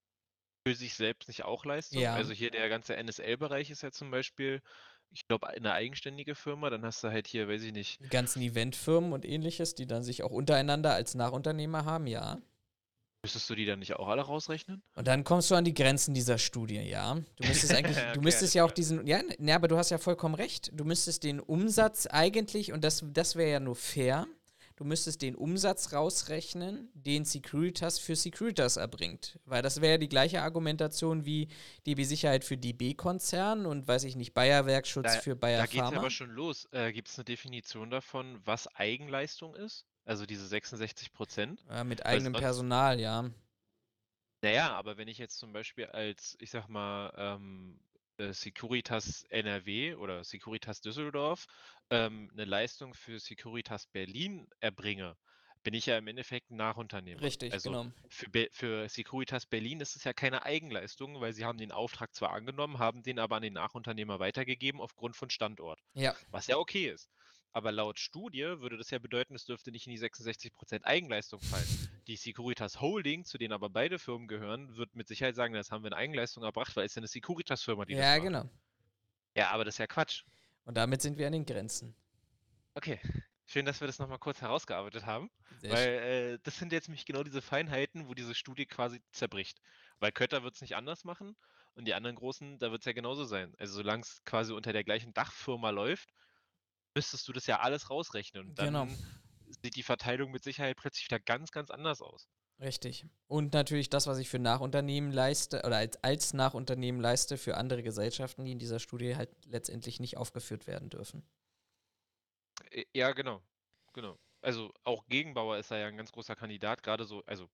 für sich selbst nicht auch Leistung? Ja. Also hier der ganze NSL-Bereich ist ja zum Beispiel, ich glaube, eine eigenständige Firma, dann hast du halt hier, weiß ich nicht, Die ganzen Eventfirmen und ähnliches, die dann sich auch untereinander als Nachunternehmer haben, ja. müsstest du die dann nicht auch alle rausrechnen? Und dann kommst du an die Grenzen dieser Studie, ja. Du müsstest eigentlich, du Okay, müsstest alles ja auch diesen, ja, ne, aber du hast ja vollkommen recht. Du müsstest den Umsatz eigentlich, und das, das wäre ja nur fair, du müsstest den Umsatz rausrechnen, den Securitas für Securitas erbringt. Weil das wäre ja die gleiche Argumentation wie DB Sicherheit für DB-Konzern und weiß ich nicht, Bayer Werkschutz Da- für Bayer Da geht es Pharma. aber schon los. Äh, Gibt es eine Definition davon, was Eigenleistung ist? Also diese 66 Prozent? Ja, mit eigenem sonst- Personal, ja. Naja, aber wenn ich jetzt zum Beispiel als, ich sag mal, ähm, äh, Securitas NRW oder Securitas Düsseldorf ähm, eine Leistung für Securitas Berlin erbringe, bin ich ja im Endeffekt ein Nachunternehmer. Richtig, also genau. für, Be für Securitas Berlin ist es ja keine Eigenleistung, weil sie haben den Auftrag zwar angenommen, haben den aber an den Nachunternehmer weitergegeben aufgrund von Standort. Ja, Was ja okay ist. Aber laut Studie würde das ja bedeuten, es dürfte nicht in die 66% Eigenleistung fallen. Die Securitas Holding, zu denen aber beide Firmen gehören, wird mit Sicherheit sagen, das haben wir in Eigenleistung erbracht, weil es ja eine Securitas-Firma, die ja, genau. Ja, aber das ist ja Quatsch. Und damit sind wir an den Grenzen. Okay. Schön, dass wir das nochmal kurz herausgearbeitet haben, Sehr weil äh, das sind jetzt nämlich genau diese Feinheiten, wo diese Studie quasi zerbricht. Weil Kötter wird es nicht anders machen und die anderen großen, da wird es ja genauso sein. Also solange es quasi unter der gleichen Dachfirma läuft, müsstest du das ja alles rausrechnen. Und dann Genau. sieht die Verteilung mit Sicherheit plötzlich wieder ganz, ganz anders aus. Richtig. Und natürlich das, was ich für Nachunternehmen leiste oder als, als Nachunternehmen leiste für andere Gesellschaften, die in dieser Studie halt letztendlich nicht aufgeführt werden dürfen. Äh, Ja, genau. Genau. Also auch Gegenbauer ist da ja ein ganz großer Kandidat, gerade so, also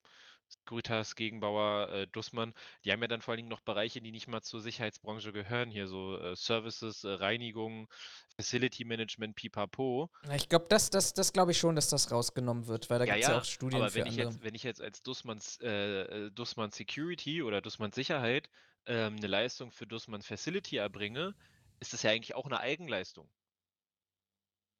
Securitas, Gegenbauer, äh, Dussmann, die haben ja dann vor allen Dingen noch Bereiche, die nicht mal zur Sicherheitsbranche gehören, hier so äh, Services, äh, Reinigung, Facility Management, Pipapo. Ich glaube, das, das, das glaube ich schon, dass das rausgenommen wird, weil da Ja, gibt es ja ja, auch Studien aber für wenn ich andere. jetzt, wenn ich jetzt als Dussmanns, äh, äh, Dussmann Security oder Dussmann Sicherheit ähm, eine Leistung für Dussmann Facility erbringe, ist das ja eigentlich auch eine Eigenleistung.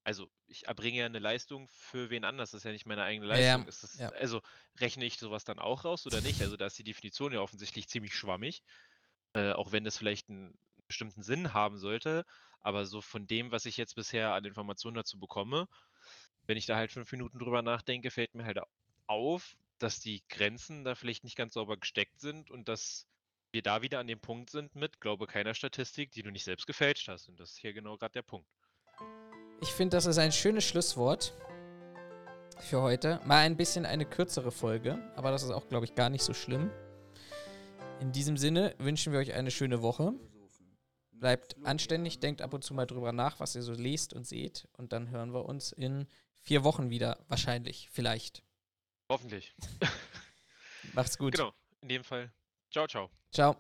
Also ich erbringe ja eine Leistung für wen anders, das ist ja nicht meine eigene Ja, ja, Leistung. Ist das, ja. Also rechne ich sowas dann auch raus oder nicht? Also da ist die Definition ja offensichtlich ziemlich schwammig, äh, auch wenn das vielleicht einen bestimmten Sinn haben sollte. Aber so von dem, was ich jetzt bisher an Informationen dazu bekomme, wenn ich da halt fünf Minuten drüber nachdenke, fällt mir halt auf, dass die Grenzen da vielleicht nicht ganz sauber gesteckt sind und dass wir da wieder an dem Punkt sind mit, glaube keiner Statistik, die du nicht selbst gefälscht hast. Und das ist hier genau gerade der Punkt. Ich finde, das ist ein schönes Schlusswort für heute. Mal ein bisschen eine kürzere Folge, aber das ist auch, glaube ich, gar nicht so schlimm. In diesem Sinne wünschen wir euch eine schöne Woche. Bleibt anständig, denkt ab und zu mal drüber nach, was ihr so lest und seht. Und dann hören wir uns in vier Wochen wieder. Wahrscheinlich, vielleicht. Hoffentlich. Macht's gut. Genau. In dem Fall. Ciao, ciao. Ciao.